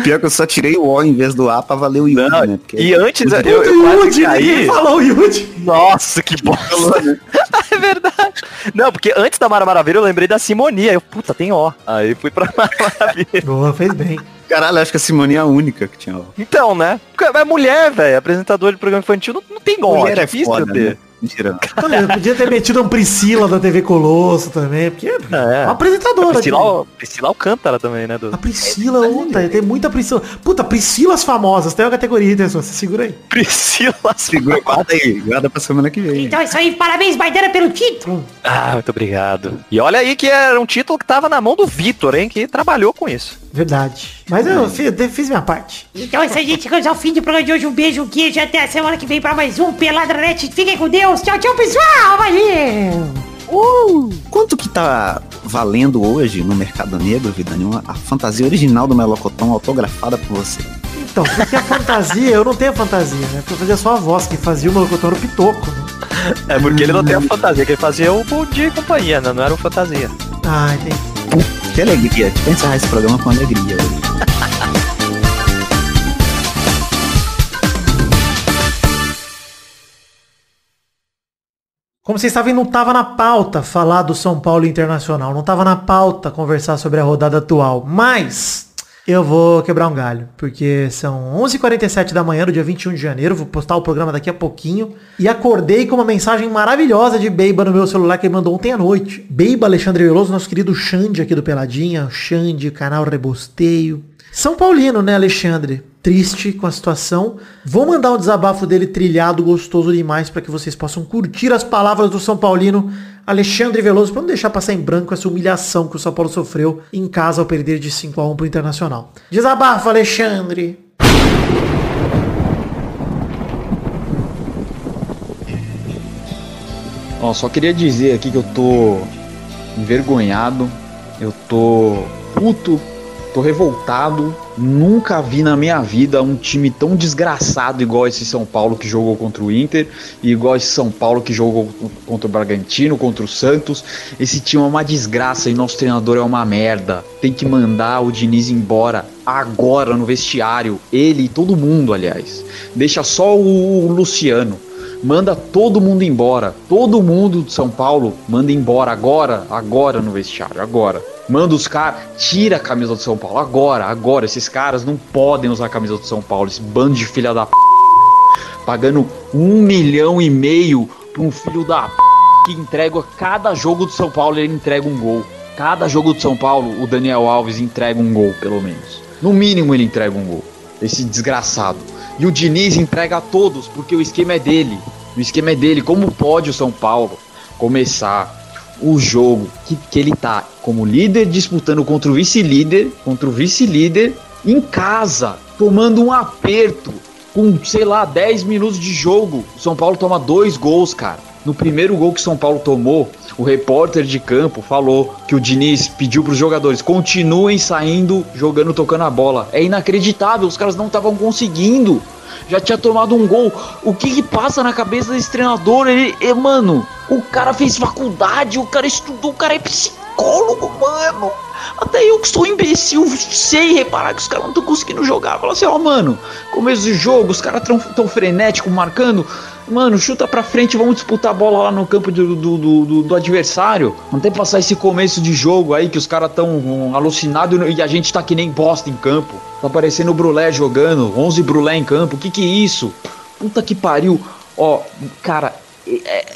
Pior que eu só tirei o O em vez do A pra valer o Yudi, né? Porque E antes eu, Puta, eu, eu quase Yudi, ninguém caí. falou o Yudi. Nossa, que bosta. é verdade. Não, porque antes da Mara Maravilha eu lembrei da Simonia. Eu, puta, tem ó. Aí fui pra Mara Maravilha. Boa, fez bem. Caralho, acho que a Simone é a única que tinha. Então, né? Porque É mulher, velho. Apresentador de programa infantil não, não tem ó. Mulher é difícil foda, ter. né? Mentira. Olha, podia ter metido um Priscila da TV Colosso também, porque é É. uma apresentadora. Priscila, tipo. Al- Priscila Alcântara também, né? Do... A Priscila, puta, tem muita Priscila. Puta, Priscilas famosas, tem uma categoria, só, você segura aí. Priscila. Segura, guarda aí, guarda pra semana que vem. Então é isso aí, parabéns, Maidana, pelo título. Ah, muito obrigado. E olha aí que era um título que tava na mão do Vitor, hein? Que trabalhou com isso. Verdade. Mas eu fiz, fiz minha parte. Então é isso aí, gente. Chegamos ao fim do programa de hoje. Um beijo, um queijo. Até a semana que vem pra mais um Peladranet. Fiquem com Deus. Tchau, tchau, pessoal. Valeu. Quanto que tá valendo hoje no Mercado Negro, Vidani? Uma- A fantasia original do Melocotão autografada por você. Então, porque a fantasia, eu não tenho fantasia, né? Porque eu fazia só a voz que fazia o melocotão no pitoco, né? É porque ele não tem a fantasia, que ele fazia o bom dia e companhia, né? Não era o fantasia. Ah, entendi. Que alegria. Tipo, encerrar esse programa com alegria. Como vocês sabem, não estava na pauta falar do São Paulo Internacional. Não estava na pauta conversar sobre a rodada atual. Mas eu vou quebrar um galho. Porque são 11h47 da manhã do dia 21 de janeiro. Vou postar o programa daqui a pouquinho. E acordei com uma mensagem maravilhosa de Beiba no meu celular que ele mandou ontem à noite. Beiba Alexandre Veloso, nosso querido Xande aqui do Peladinha. Xande, canal Rebosteio. São Paulino, né, Alexandre? Triste com a situação. Vou mandar um desabafo dele trilhado, gostoso demais, para que vocês possam curtir as palavras do São Paulino Alexandre Veloso, para não deixar passar em branco essa humilhação que o São Paulo sofreu em casa ao perder de 5 a 1 pro Internacional. Desabafo, Alexandre! Ó, só queria dizer aqui que eu tô envergonhado, eu tô puto, tô revoltado. Nunca vi na minha vida um time tão desgraçado igual esse São Paulo que jogou contra o Inter e igual esse São Paulo que jogou contra o Bragantino, contra o Santos. Esse time é uma desgraça e nosso treinador é uma merda. Tem que mandar o Diniz embora agora no vestiário. Ele e todo mundo, aliás. Deixa só o Luciano. Manda todo mundo embora. Todo mundo de São Paulo manda embora agora, agora no vestiário, agora. Manda os caras, tira a camisa do São Paulo agora, agora. Esses caras não podem usar a camisa do São Paulo, esse bando de filha da p... pagando um milhão e meio pra um filho da p... que entrega cada jogo do São Paulo, ele entrega um gol. Cada jogo do São Paulo, o Daniel Alves entrega um gol, pelo menos. No mínimo ele entrega um gol. Esse desgraçado. E o Diniz entrega a todos, porque o esquema é dele. O esquema é dele. Como pode o São Paulo começar o jogo que, que ele tá como líder disputando contra o vice-líder, contra o vice-líder em casa, tomando um aperto com, sei lá, 10 minutos de jogo. O São Paulo toma dois gols, cara. No primeiro gol que o São Paulo tomou, o repórter de campo falou que o Diniz pediu para os jogadores continuem saindo, jogando, tocando a bola. É inacreditável, os caras não estavam conseguindo. Já tinha tomado um gol. O que, que passa na cabeça desse treinador? Ele, é, mano, o cara fez faculdade, o cara estudou, o cara é psicólogo, mano. Até eu que sou imbecil, sei reparar que os caras não estão conseguindo jogar. Fala assim, ó, mano, começo do jogo, os caras tão, tão frenéticos, marcando. Mano, chuta pra frente, vamos disputar a bola lá no campo do, do, do, do, adversário. Não tem que passar esse começo de jogo aí que os caras tão um, alucinados e a gente tá que nem bosta em campo. Tá parecendo o Brulé jogando, 11 Brulé em campo. Que que é isso? Puta que pariu. Ó, cara, é,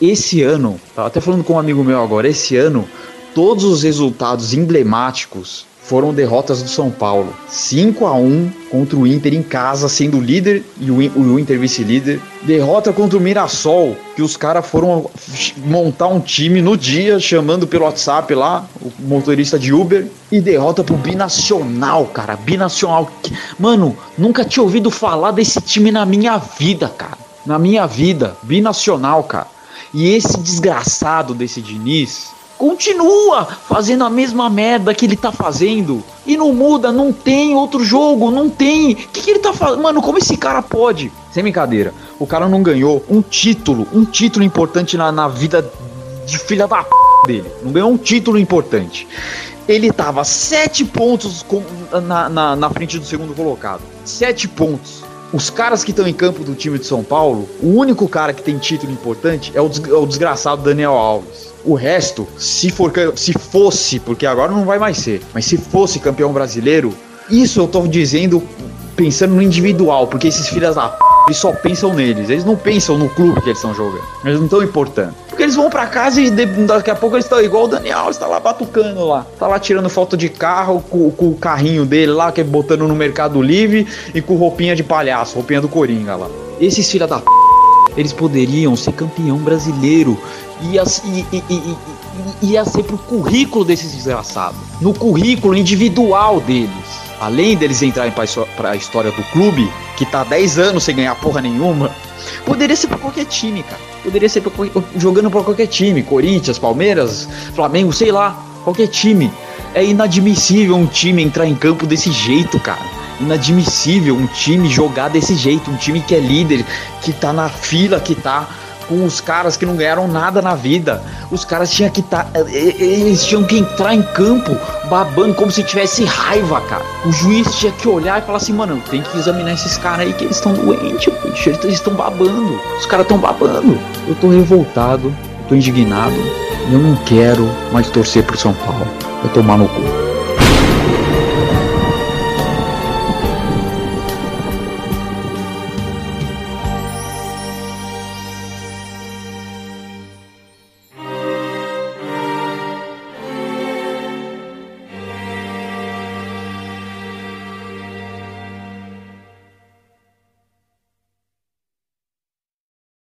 esse ano, tava até falando com um amigo meu agora, esse ano, todos os resultados emblemáticos foram derrotas do São Paulo. 5 a 1 contra o Inter em casa, sendo líder e o, Inter vice-líder. Derrota contra o Mirassol, que os caras foram montar um time no dia, chamando pelo WhatsApp lá, o motorista de Uber. E derrota pro Binacional, cara. Binacional. Mano, nunca tinha ouvido falar desse time na minha vida, cara. Na minha vida. Binacional, cara. E esse desgraçado desse Diniz continua fazendo a mesma merda que ele tá fazendo. E não muda, não tem outro jogo, não tem. O que, que ele tá fazendo? Mano, como esse cara pode? Sem brincadeira, o cara não ganhou um título, um título importante na, na vida de filha da p dele. Não ganhou um título importante. Ele tava sete pontos com, na, na, na frente do segundo colocado. Sete pontos. Os caras que estão em campo do time de São Paulo, o único cara que tem título importante é o, des- é o desgraçado Daniel Alves. O resto, se for se fosse, porque agora não vai mais ser, mas se fosse campeão brasileiro, isso eu tô dizendo pensando no individual, porque esses filhos da p, eles só pensam neles, eles não pensam no clube que eles estão jogando. Eles não estão importando. Porque eles vão pra casa e daqui a pouco eles estão igual o Daniel, Alves, tá lá batucando lá. Tá lá tirando foto de carro com, com o carrinho dele lá, que é botando no Mercado Livre e com roupinha de palhaço, roupinha do Coringa lá. Esses filha da p, eles poderiam ser campeão brasileiro. Ia, e, e, e, e- ia ser pro currículo desses desgraçados. No currículo individual deles. Além deles entrarem histó- pra história do clube, que tá há 10 anos sem ganhar porra nenhuma, poderia ser pra qualquer time, cara. Poderia ser pra, jogando pra qualquer time. Corinthians, Palmeiras, Flamengo, sei lá. Qualquer time. É inadmissível um time entrar em campo desse jeito, cara. Inadmissível um time jogar desse jeito. Um time que é líder, que tá na fila, que tá com os caras que não ganharam nada na vida. Os caras tinham que estar. eles tinham que entrar em campo babando como se tivesse raiva, cara. O juiz tinha que olhar e falar assim, mano, tem que examinar esses caras aí que eles estão doentes, bicho. Eles estão babando. Os caras estão babando. Eu tô revoltado, eu tô indignado. Eu não quero mais torcer pro São Paulo. Eu tomar no cu.